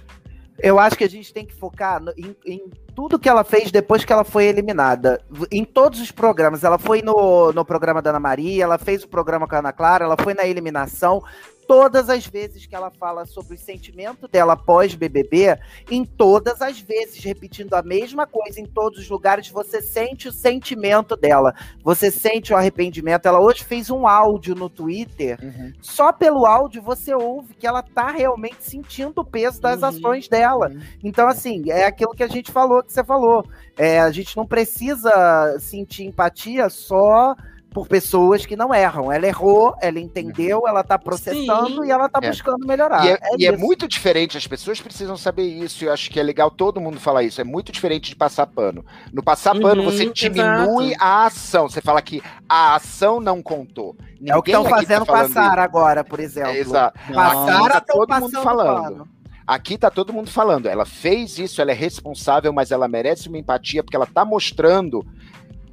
Eu acho que a gente tem que focar no- em, em tudo que ela fez depois que ela foi eliminada. Em todos os programas. Ela foi no, no programa da Ana Maria, ela fez o programa com a Ana Clara, ela foi na eliminação. Todas as vezes que ela fala sobre o sentimento dela pós-BBB, em todas as vezes, repetindo a mesma coisa em todos os lugares, você sente o sentimento dela. Você sente o arrependimento. Ela hoje fez um áudio no Twitter só pelo áudio você ouve que ela tá realmente sentindo o peso das Uhum. ações dela. Então, assim, é aquilo que a gente falou, que você falou. É, a gente não precisa sentir empatia só por pessoas que não erram. Ela errou, ela entendeu, ela tá processando Sim. e ela tá É. buscando melhorar. e é, e é muito diferente, as pessoas precisam saber isso, e eu acho que é legal todo mundo falar isso. É muito diferente de passar pano. No passar pano, Uhum, você diminui a ação. Você fala que a ação não contou. É o que estão Ninguém aqui fazendo tá passar isso. agora, por exemplo. É, exato. Passar Tá todo mundo falando. pano. Aqui tá todo mundo falando. Ela fez isso, ela é responsável, mas ela merece uma empatia porque ela tá mostrando,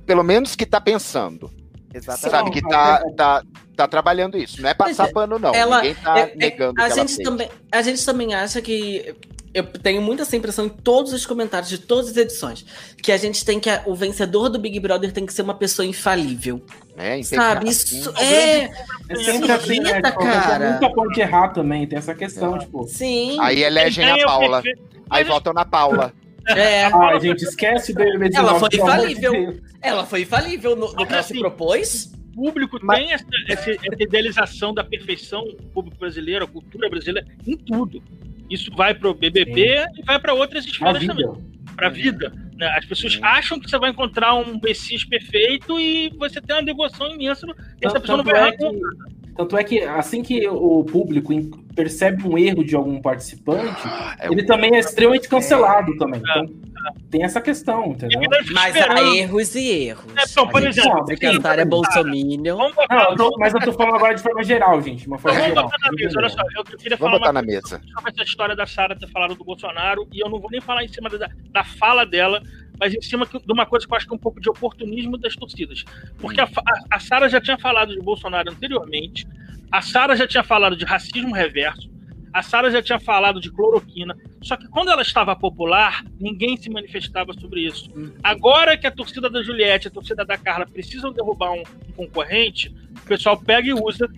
pelo menos que tá pensando. Exatamente. Sabe que tá, tá, tá trabalhando isso. Não é passar Mas, pano, não. ela- Ninguém tá É- é- negando a gente também A gente também acha que. Eu tenho muito essa impressão em todos os comentários de todas as edições. Que a gente tem que. O vencedor do Big Brother tem que ser uma pessoa infalível. É, entendi. Sabe? Isso é. É sempre assim, né? Cara. Nunca pode errar também, tem essa questão, tipo. Sim. Aí elegem a é o Paula. perfeito- Aí votam na Paula. É. Ah, gente, esquece o BBB 19. Ela foi de infalível. Deus. Ela foi infalível no, no Mas que ela assim, se propôs. O público Mas- tem essa, essa- essa idealização da perfeição, o público brasileiro, a cultura brasileira, em tudo. Isso vai para o BBB e vai para outras esferas também, para a vida. né? As pessoas Sim. acham que você vai encontrar um Messias perfeito e você tem uma devoção imensa. E essa pessoa não tanto vai é que, tanto é que assim que o público percebe um erro de algum participante, É ele também é extremamente cancelado também. Então, tem essa questão, entendeu? Mas esperando. há erros e erros. É, então, por exemplo, sabe que sim, a Sara é bolsominion. Vamos Não, botar, eu tô- mas eu tô falando agora de forma geral, gente. De uma forma vamos geral. botar na mesa. Olha só, eu queria falar Vamos botar na mesa. sobre essa história da Sara ter falado do Bolsonaro, e eu não vou nem falar em cima da, da fala dela, mas em cima de uma coisa que eu acho que é um pouco de oportunismo das torcidas. Porque a, fa- a, a Sara já tinha falado de Bolsonaro anteriormente, a Sara já tinha falado de racismo reverso, A Sara já tinha falado de cloroquina. Só que quando ela estava popular, ninguém se manifestava sobre isso. Uhum. Agora que a torcida da Juliette, a torcida da Carla precisam derrubar um, um concorrente, o pessoal pega e usa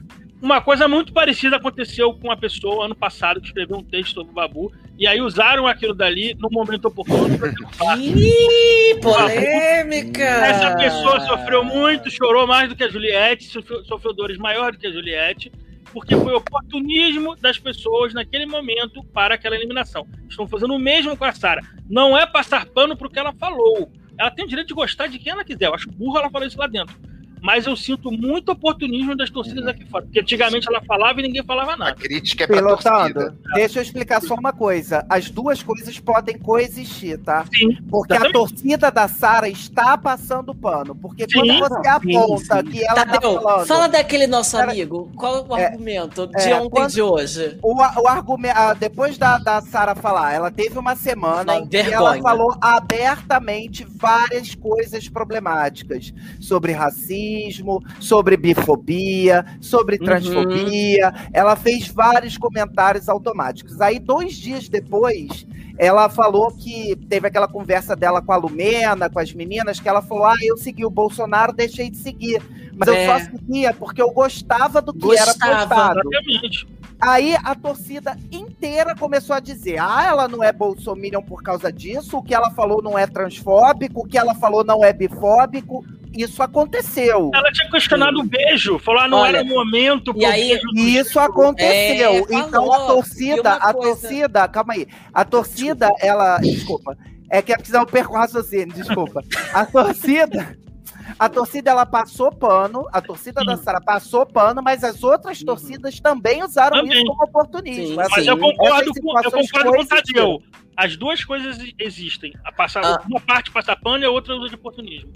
uma coisa muito parecida aconteceu com uma pessoa ano passado que escreveu um texto sobre o Babu, e aí usaram aquilo dali no momento oportuno Ih, polêmica! Essa pessoa sofreu muito, chorou mais do que a Juliette, sofreu, sofreu dores maiores do que a Juliette, porque foi oportunismo das pessoas naquele momento para aquela eliminação. Estão fazendo o mesmo com a Sara. Não é passar pano para o que ela falou. Ela tem o direito de gostar de quem ela quiser. Eu acho burro ela falar isso lá dentro mas eu sinto muito oportunismo das torcidas aqui fora. Porque antigamente ela falava e ninguém falava nada. A crítica é pra Pilotando, torcida. deixa eu explicar só uma coisa. As duas coisas podem coexistir, tá? Sim. Porque exatamente. a torcida da Sara está passando pano. Porque sim, quando você aponta sim, sim. que ela tá falando... Fala daquele nosso amigo. Qual o é, argumento de é, ontem e de hoje? O, o argumento... Depois da, da Sara falar, ela teve uma semana Não, em que ela falou abertamente várias coisas problemáticas sobre racismo, racismo, sobre bifobia, sobre uhum. transfobia. Uhum. Ela fez vários comentários automáticos. Aí, dois dias depois, ela falou que teve aquela conversa dela com a Lumena, com as meninas, que ela falou: Ah, eu segui o Bolsonaro, deixei de seguir. Mas é. eu só seguia porque eu gostava do que gostava, era postado. Exatamente. Aí a torcida inteira começou a dizer: ah, ela não é bolsominion por causa disso, o que ela falou não é transfóbico, o que ela falou não é bifóbico isso aconteceu. Ela tinha questionado o beijo, falou, ah, não Olha, era o momento. E aí, isso aconteceu. É, então a torcida, a torcida, calma aí, a torcida, desculpa. ela, desculpa, é que precisa um perco raciocínio, desculpa. A torcida a torcida ela passou pano, a torcida sim. da Sara passou pano, mas as outras uhum. torcidas também usaram também. isso como oportunismo. Sim, mas eu concordo com, eu concordo com o Tadeu. As duas coisas existem. A passar, ah. Uma parte passa pano e a outra usa de oportunismo.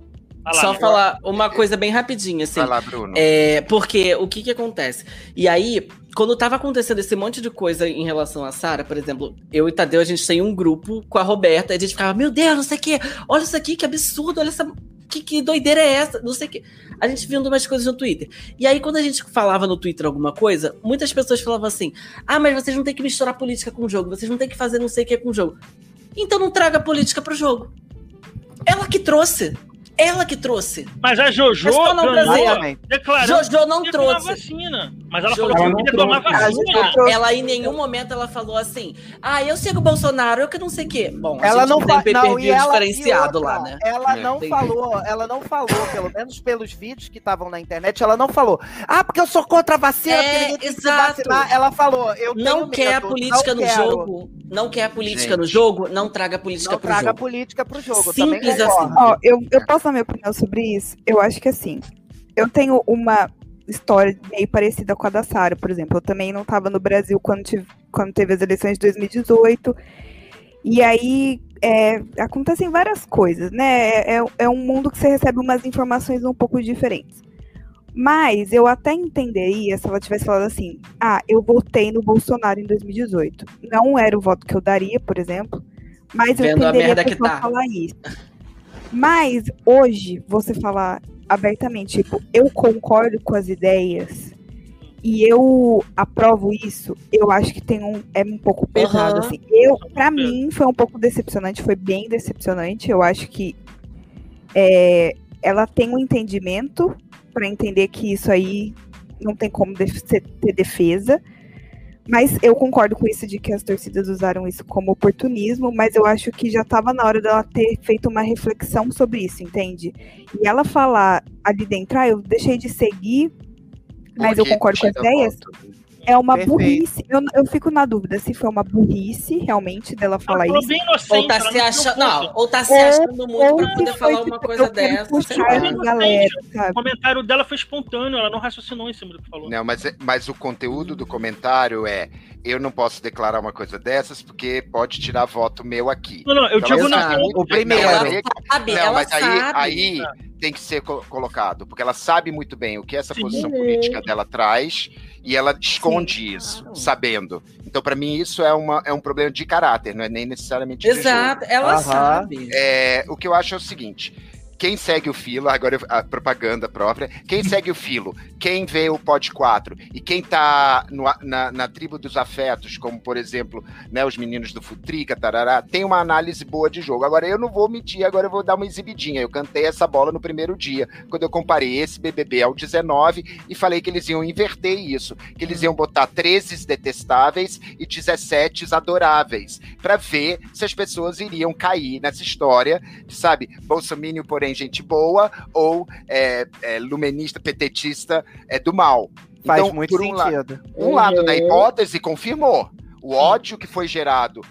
Só falar uma coisa bem rapidinha, assim. Vai lá, Bruno. É, porque o que que acontece? E aí, quando tava acontecendo esse monte de coisa em relação a Sara, por exemplo, eu e Tadeu, a gente tem um grupo com a Roberta, e a gente ficava, meu Deus, não sei o quê, olha isso aqui, que absurdo, olha essa. Que, que doideira é essa? Não sei o quê. A gente vendo umas coisas no Twitter. E aí, quando a gente falava no Twitter alguma coisa, muitas pessoas falavam assim: ah, mas vocês não tem que misturar política com o jogo, vocês não tem que fazer não sei o que com o jogo. Então não traga política pro jogo. Ela que trouxe. Ela que trouxe. Mas a Jojo não ganhou, declarou Jojo não que trouxe. vacina. Mas ela Jojo falou que queria tomar vacina. Ela em nenhum momento ela falou assim: "Ah, eu sigo o Bolsonaro, eu que não sei o quê". Bom, ela não tem pay-per-view diferenciado outra, lá, né? Ela não tem falou, ela não falou, pelo menos pelos vídeos que estavam na internet, ela não falou: "Ah, porque eu sou contra a vacina, é, porque exato. Ela falou: "Eu não quer medo, a política no quero. jogo, não quer a política Gente. no jogo, não traga a política não pro traga jogo. traga política pro jogo, Simples assim. Ó, eu, eu posso dar minha opinião sobre isso? Eu acho que assim, eu tenho uma história meio parecida com a da Sara, por exemplo. Eu também não estava no Brasil quando, tive, quando teve as eleições de 2018. E aí é, acontecem várias coisas, né? É, é, é um mundo que você recebe umas informações um pouco diferentes. Mas eu até entenderia se ela tivesse falado assim: ah, eu votei no Bolsonaro em 2018. Não era o voto que eu daria, por exemplo, mas Vendo eu entenderia a, a pessoa tá. falar isso. Mas hoje, você falar abertamente, tipo, eu concordo com as ideias e eu aprovo isso, eu acho que tem um é um pouco pesado uhum. assim. Eu, para mim, foi um pouco decepcionante, foi bem decepcionante. Eu acho que é, ela tem um entendimento para entender que isso aí não tem como ter defesa. Mas eu concordo com isso de que as torcidas usaram isso como oportunismo, mas eu acho que já estava na hora dela ter feito uma reflexão sobre isso, entende? E ela falar ali dentro, ah, eu deixei de seguir, mas eu concordo com as ideias. Volta é uma Perfeito. burrice. Eu, eu fico na dúvida se foi uma burrice realmente dela falar isso. ou tá se achando, não, ou tá se achando muito pra poder falar uma coisa dessa. Galera, o comentário dela foi espontâneo, ela não raciocinou em cima do que falou. Não, mas, mas o conteúdo do comentário é eu não posso declarar uma coisa dessas porque pode tirar voto meu aqui. Não, não, eu então, digo na o primeiro. Ela sabe, não, ela mas aí, sabe. aí tem que ser colocado, porque ela sabe muito bem o que essa Sim. posição política dela traz e ela esconde Sim. isso, sabendo. Então, para mim, isso é, uma, é um problema de caráter, não é nem necessariamente Exato, ela uhum. sabe. É, o que eu acho é o seguinte: quem segue o filo, agora a propaganda própria, quem segue o filo, quem vê o Pod 4 e quem tá no, na, na, tribo dos afetos, como por exemplo, né, os meninos do Futrica, tarará, tem uma análise boa de jogo. Agora eu não vou mentir, agora eu vou dar uma exibidinha. Eu cantei essa bola no primeiro dia, quando eu comparei esse BBB ao 19 e falei que eles iam inverter isso, que eles iam botar 13 detestáveis e 17 adoráveis, para ver se as pessoas iriam cair nessa história, sabe? Bolsonaro, porém porém gente boa, ou é, é, lumenista, petetista é, do mal. Faz então, muito um sentido. La um lado da hipótese confirmou. O ódio que foi gerado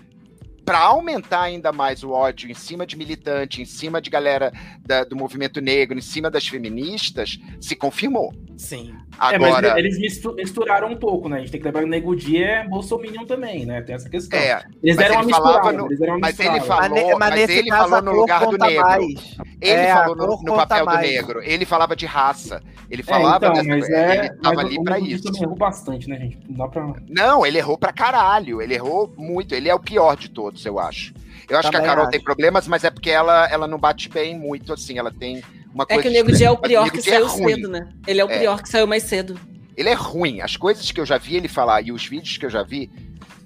para aumentar ainda mais o ódio em cima de militante, em cima de galera da, do movimento negro, em cima das feministas, se confirmou. Sim. Agora, é, eles misturaram um pouco, né? A gente tem que lembrar que o Nego Dia é bolsominion também, né? Tem essa questão. É, eles deram misturada. No, eles deram uma mas ele falou, mas, mas ele falou no lugar do negro. Mais. Ele é, falou no, no papel mais. do negro. Ele falava de raça. Ele é, falava é, então, mas é, ele tava ali para isso. Também errou bastante, né, gente? Não dá pra... Não, ele errou pra caralho. Ele errou muito. Ele é o pior de todos, eu acho. Eu acho Também que a Carol acho. tem problemas, mas é porque ela, ela não bate bem muito, assim. Ela tem uma coisa. É que o Nego Dia é o pior que saiu é cedo, né? Ele é o pior que saiu mais cedo. Ele é ruim. As coisas que eu já vi ele falar e os vídeos que eu já vi.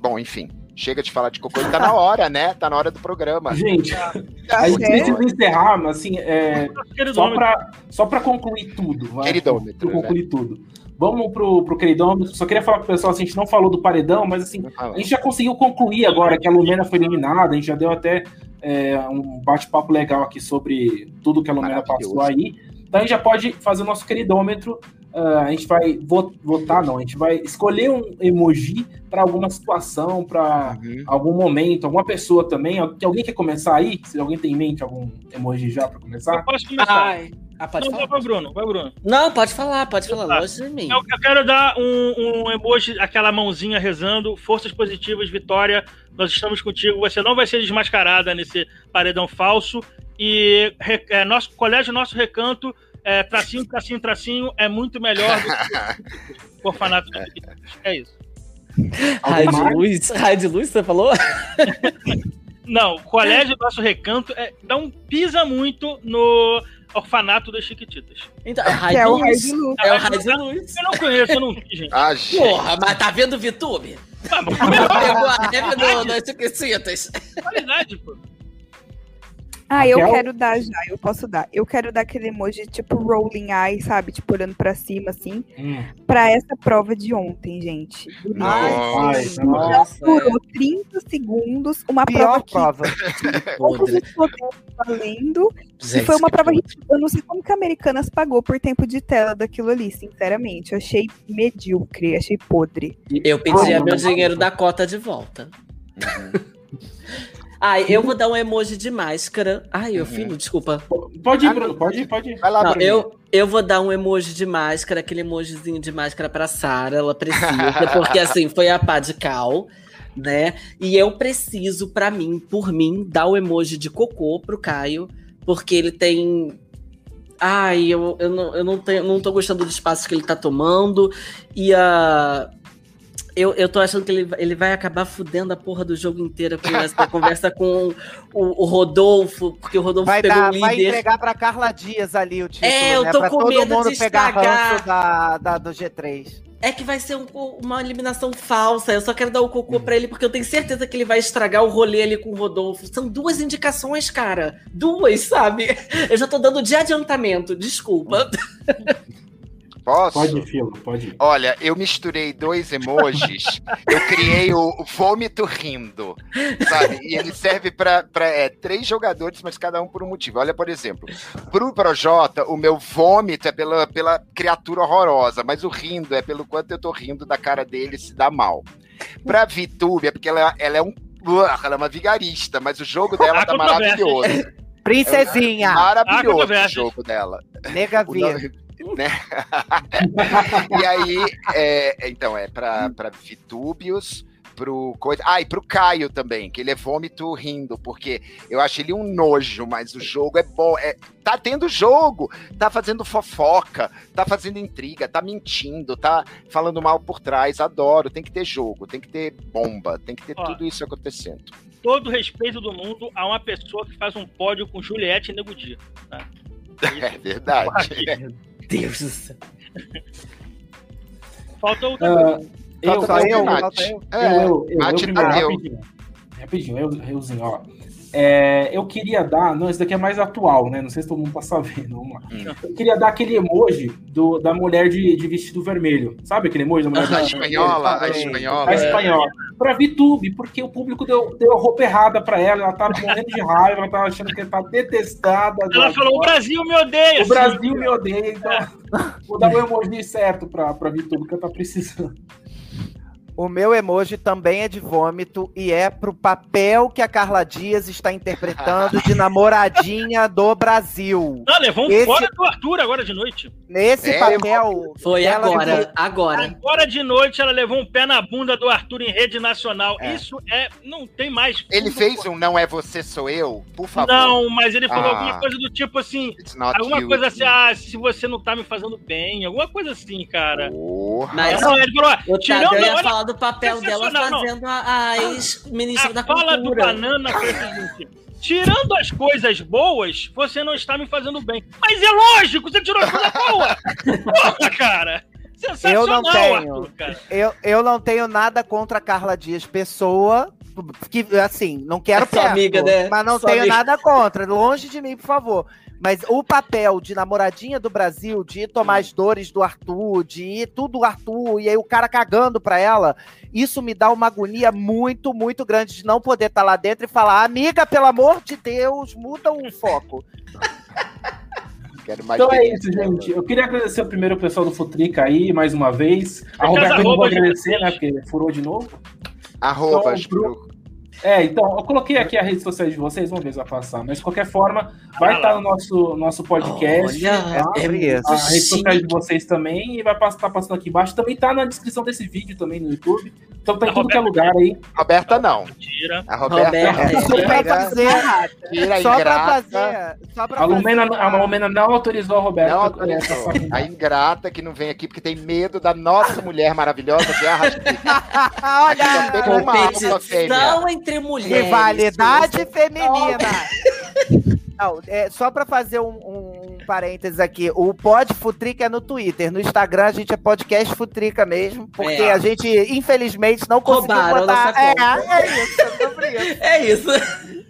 Bom, enfim. Chega de falar de cocô, tá na hora, né? Tá na hora do programa. Gente, a gente precisa encerrar, mas assim, é, só, pra, só pra concluir tudo. Queridômetro. Pra concluir né? tudo. Vamos pro, pro queridômetro. Só queria falar pro pessoal, assim, a gente não falou do paredão, mas assim, a gente já conseguiu concluir agora que a Lumena foi eliminada, a gente já deu até é, um bate-papo legal aqui sobre tudo que a Lumena passou aí. Então a gente já pode fazer o nosso queridômetro. Uh, a gente vai votar, não, a gente vai escolher um emoji para alguma situação, para uhum. algum momento, alguma pessoa também. Alguém quer começar aí? Se alguém tem em mente algum emoji já para começar? Eu posso começar. Ai. Ah, pode não, falar. Vai, Bruno, vai, Bruno. Não, pode falar, pode falar, tá. longe de mim. Eu, eu, quero dar um, um emoji, aquela mãozinha rezando, forças positivas, vitória, nós estamos contigo, você não vai ser desmascarada nesse paredão falso, e é, nosso colégio, nosso recanto, é, tracinho, tracinho, tracinho, é muito melhor do que o orfanato. É isso. Raio de luz, raio de luz, você falou? não, o colégio, nosso recanto, é, não pisa muito no Orfanato das Chiquititas. Então, é, Raio é o Raio de Luz. É o Raio de Luz. Eu não conheço, eu não vi, gente. Ah, gente. Porra, mas tá vendo o VTube? Tá bom. Pegou a rap das Chiquititas. Qualidade, pô. Ah, eu quero dar já, eu posso dar. Eu quero dar aquele emoji tipo rolling eye, sabe? Tipo olhando pra cima, assim. Hum. Pra essa prova de ontem, gente. Ai, nossa. Durou 30 segundos, uma Pior prova que todos os poderes valendo. e foi uma prova ridícula. Eu não sei como que a Americanas pagou por tempo de tela daquilo ali, sinceramente. Eu achei medíocre, achei podre. Eu pedia ah, meu dinheiro da cota de volta. Uhum. Ai, eu vou dar um emoji de máscara. Ai, eu uhum. filho, desculpa. Pode ir, Bruno, pode ir, pode ir. Vai lá, Não, eu, eu vou dar um emoji de máscara, aquele emojizinho de máscara pra Sara, ela precisa, porque assim, foi a pá de cal, né? E eu preciso, pra mim, por mim, dar o emoji de cocô pro Caio, porque ele tem ai, eu, eu, não, eu não, tenho, não tô gostando do espaço que ele tá tomando. E a. Eu, eu tô achando que ele, ele vai acabar fudendo a porra do jogo inteiro com essa conversa com o, o, Rodolfo, porque o Rodolfo vai pegou dar, o líder. Vai entregar pra Carla Dias ali o título, É, eu né? tô pra com todo medo mundo de pegar estragar. ranço da, da, do G3. É que vai ser um, uma eliminação falsa. Eu só quero dar o cocô hum. pra ele, porque eu tenho certeza que ele vai estragar o rolê ali com o Rodolfo. São duas indicações, cara. Duas, sabe? Eu já tô dando de adiantamento, desculpa. Posso? Pode, Filo, pode. Olha, eu misturei dois emojis. eu criei o vômito rindo, sabe? E ele serve para é, três jogadores, mas cada um por um motivo. Olha, por exemplo, pro Projota, o meu vômito é pela, pela criatura horrorosa, mas o rindo é pelo quanto eu tô rindo da cara dele se dá mal. Pra VTube é porque ela, ela é um. Ela é uma vigarista, mas o jogo dela tá maravilhoso. Princesinha! É maravilhoso o jogo dela. Nega né? e aí, é, então, é pra, pra Vitúbios, pro coisa. Ah, e pro Caio também, que ele é vômito rindo, porque eu acho ele um nojo, mas o jogo é bom. É, tá tendo jogo, tá fazendo fofoca, tá fazendo intriga, tá mentindo, tá falando mal por trás. Adoro, tem que ter jogo, tem que ter bomba, tem que ter Ó, tudo isso acontecendo. Todo respeito do mundo a uma pessoa que faz um pódio com Juliette e Nego Dia, tá? É verdade. Deus do céu. Falta o. Ah, eu, Falta eu, o Nath. falta eu. É, eu, eu, eu, Nath primeiro, Tadeu. rapidinho. Rapidinho, eu, euzinho, ó. É, eu queria dar, não, esse daqui é mais atual, né? Não sei se todo mundo tá sabendo. Vamos lá. Hum. Eu queria dar aquele emoji do, da mulher de, de vestido vermelho. Sabe aquele emoji da mulher A da- espanhola, a É. espanhola. a espanhola. Pra VTube, porque o público deu, deu a roupa errada pra ela. Ela tava morrendo de raiva, ela tava achando que ela tá detestada. Ela falou: o Brasil me odeia. O Brasil me odeia, então vou dar o emoji certo pra, pra VTube que ela tá precisando. O meu emoji também é de vômito e é pro papel que a Carla Dias está interpretando de namoradinha do Brasil. Não, levou um Esse- fora do Arthur agora de noite. Nesse É, papel. Foi ela agora, agora. Agora de noite ela levou um pé na bunda do Arthur em rede nacional. É. Isso é. Não tem mais. Ele fez um Não É Você Sou Eu? Por favor. Não, mas ele falou Ah. alguma coisa do tipo assim. Alguma you. coisa assim, ah, se você não tá me fazendo bem, alguma coisa assim, cara. Porra. Mas Não, ele falou, tirando olha, do papel dela sensacional, não. fazendo a, a ex-ministra da a fala do. Banana foi o seguinte: tirando as coisas boas, você não está me fazendo bem. Mas é lógico, você tirou as coisas boas! Porra, cara! Sensacional, Eu não tenho. Arthur, cara. Eu, eu não tenho nada contra a Carla Dias, pessoa. Que, assim, não quero É sua perto, amiga, né? mas não Sua tenho amiga. nada contra. Longe de mim, por favor. Mas o papel de namoradinha do Brasil, de tomar as dores do Arthur, de ir tudo Arthur, e aí o cara cagando pra ela, isso me dá uma agonia muito, muito grande de não poder estar lá dentro e falar, amiga, pelo amor de Deus, muda o foco. Quero mais Então é isso, dela. gente. Eu queria agradecer primeiro o pessoal do Futrica aí, mais uma vez. A Roberta eu não vou agradecer, né? Porque furou de novo. Arrobas Então. É, então, eu coloquei aqui as redes sociais de vocês, vamos ver se vai passar. Mas de qualquer forma, vai estar no nosso, nosso podcast. Olha, tá? é. A rede social de vocês também e vai estar tá passando aqui embaixo. Também tá na descrição desse vídeo também no YouTube. Então tá em A tudo que é Roberta- lugar aí. Roberta não. Mentira. A Roberta, Roberta, é. Só pra fazer, Tira só pra fazer, só pra A Lumena, fazer a Lumena não autorizou a Roberta. Não autorizou. essa- A ingrata que não vem aqui porque tem medo da nossa mulher maravilhosa que é a Rastica. Olha, Aqui só tem uma alma fêmea. Competição entre mulheres. Rivalidade feminina. Não, é, só pra fazer um, um, um parênteses aqui, o Pod Futrica é no Twitter, no Instagram a gente é podcast Futrica mesmo, porque É. a gente, infelizmente, não conseguiu Roubaram botar... É, é isso, é sobre isso, É isso.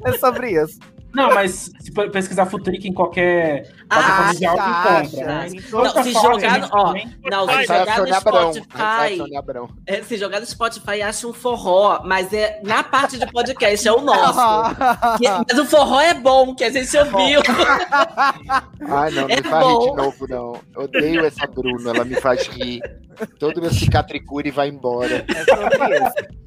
é sobre isso. Não, mas se pe- pesquisar Futrica em qualquer Ah, plataforma de áudio, acha, encontra, né? Então, Não, tá se jogar no- ó. Não, se sai a jogar no Spotify. É, se jogar no Spotify, acha um forró, mas é na parte de podcast, é o nosso. Que- mas o forró é bom, que a gente ouviu. Ai, não, não É me faz rir de novo, não. Eu odeio essa Bruna, ela me faz rir. Todo meu cicatricure vai embora. É sobre isso.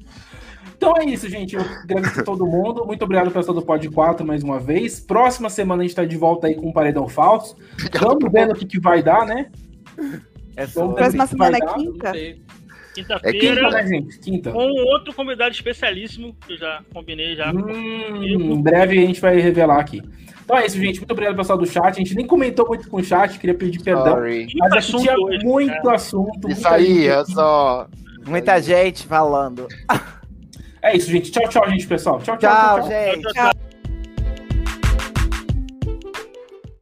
Então é isso, gente. Eu agradeço a todo mundo. Muito obrigado, pessoal do Pod 4, mais uma vez. Próxima semana a gente tá de volta aí com um paredão falso. Vamos vendo o que, que vai dar, né? É ver Próxima o que vai semana é dar. quinta? Quinta, Quinta-feira, né, gente? Quinta. com um outro convidado especialíssimo, que eu já combinei já. Hum, em breve a gente vai revelar aqui. Então é isso, gente. Muito obrigado, pessoal do chat. A gente nem comentou muito com o chat, queria pedir perdão. Sorry. Mas Muito aqui tinha muito assunto. Isso aí, gente é só. Muita gente falando. É isso, gente. Tchau, tchau, gente, pessoal. Tchau, tchau, Tchau, tchau. tchau. gente. Tchau, tchau.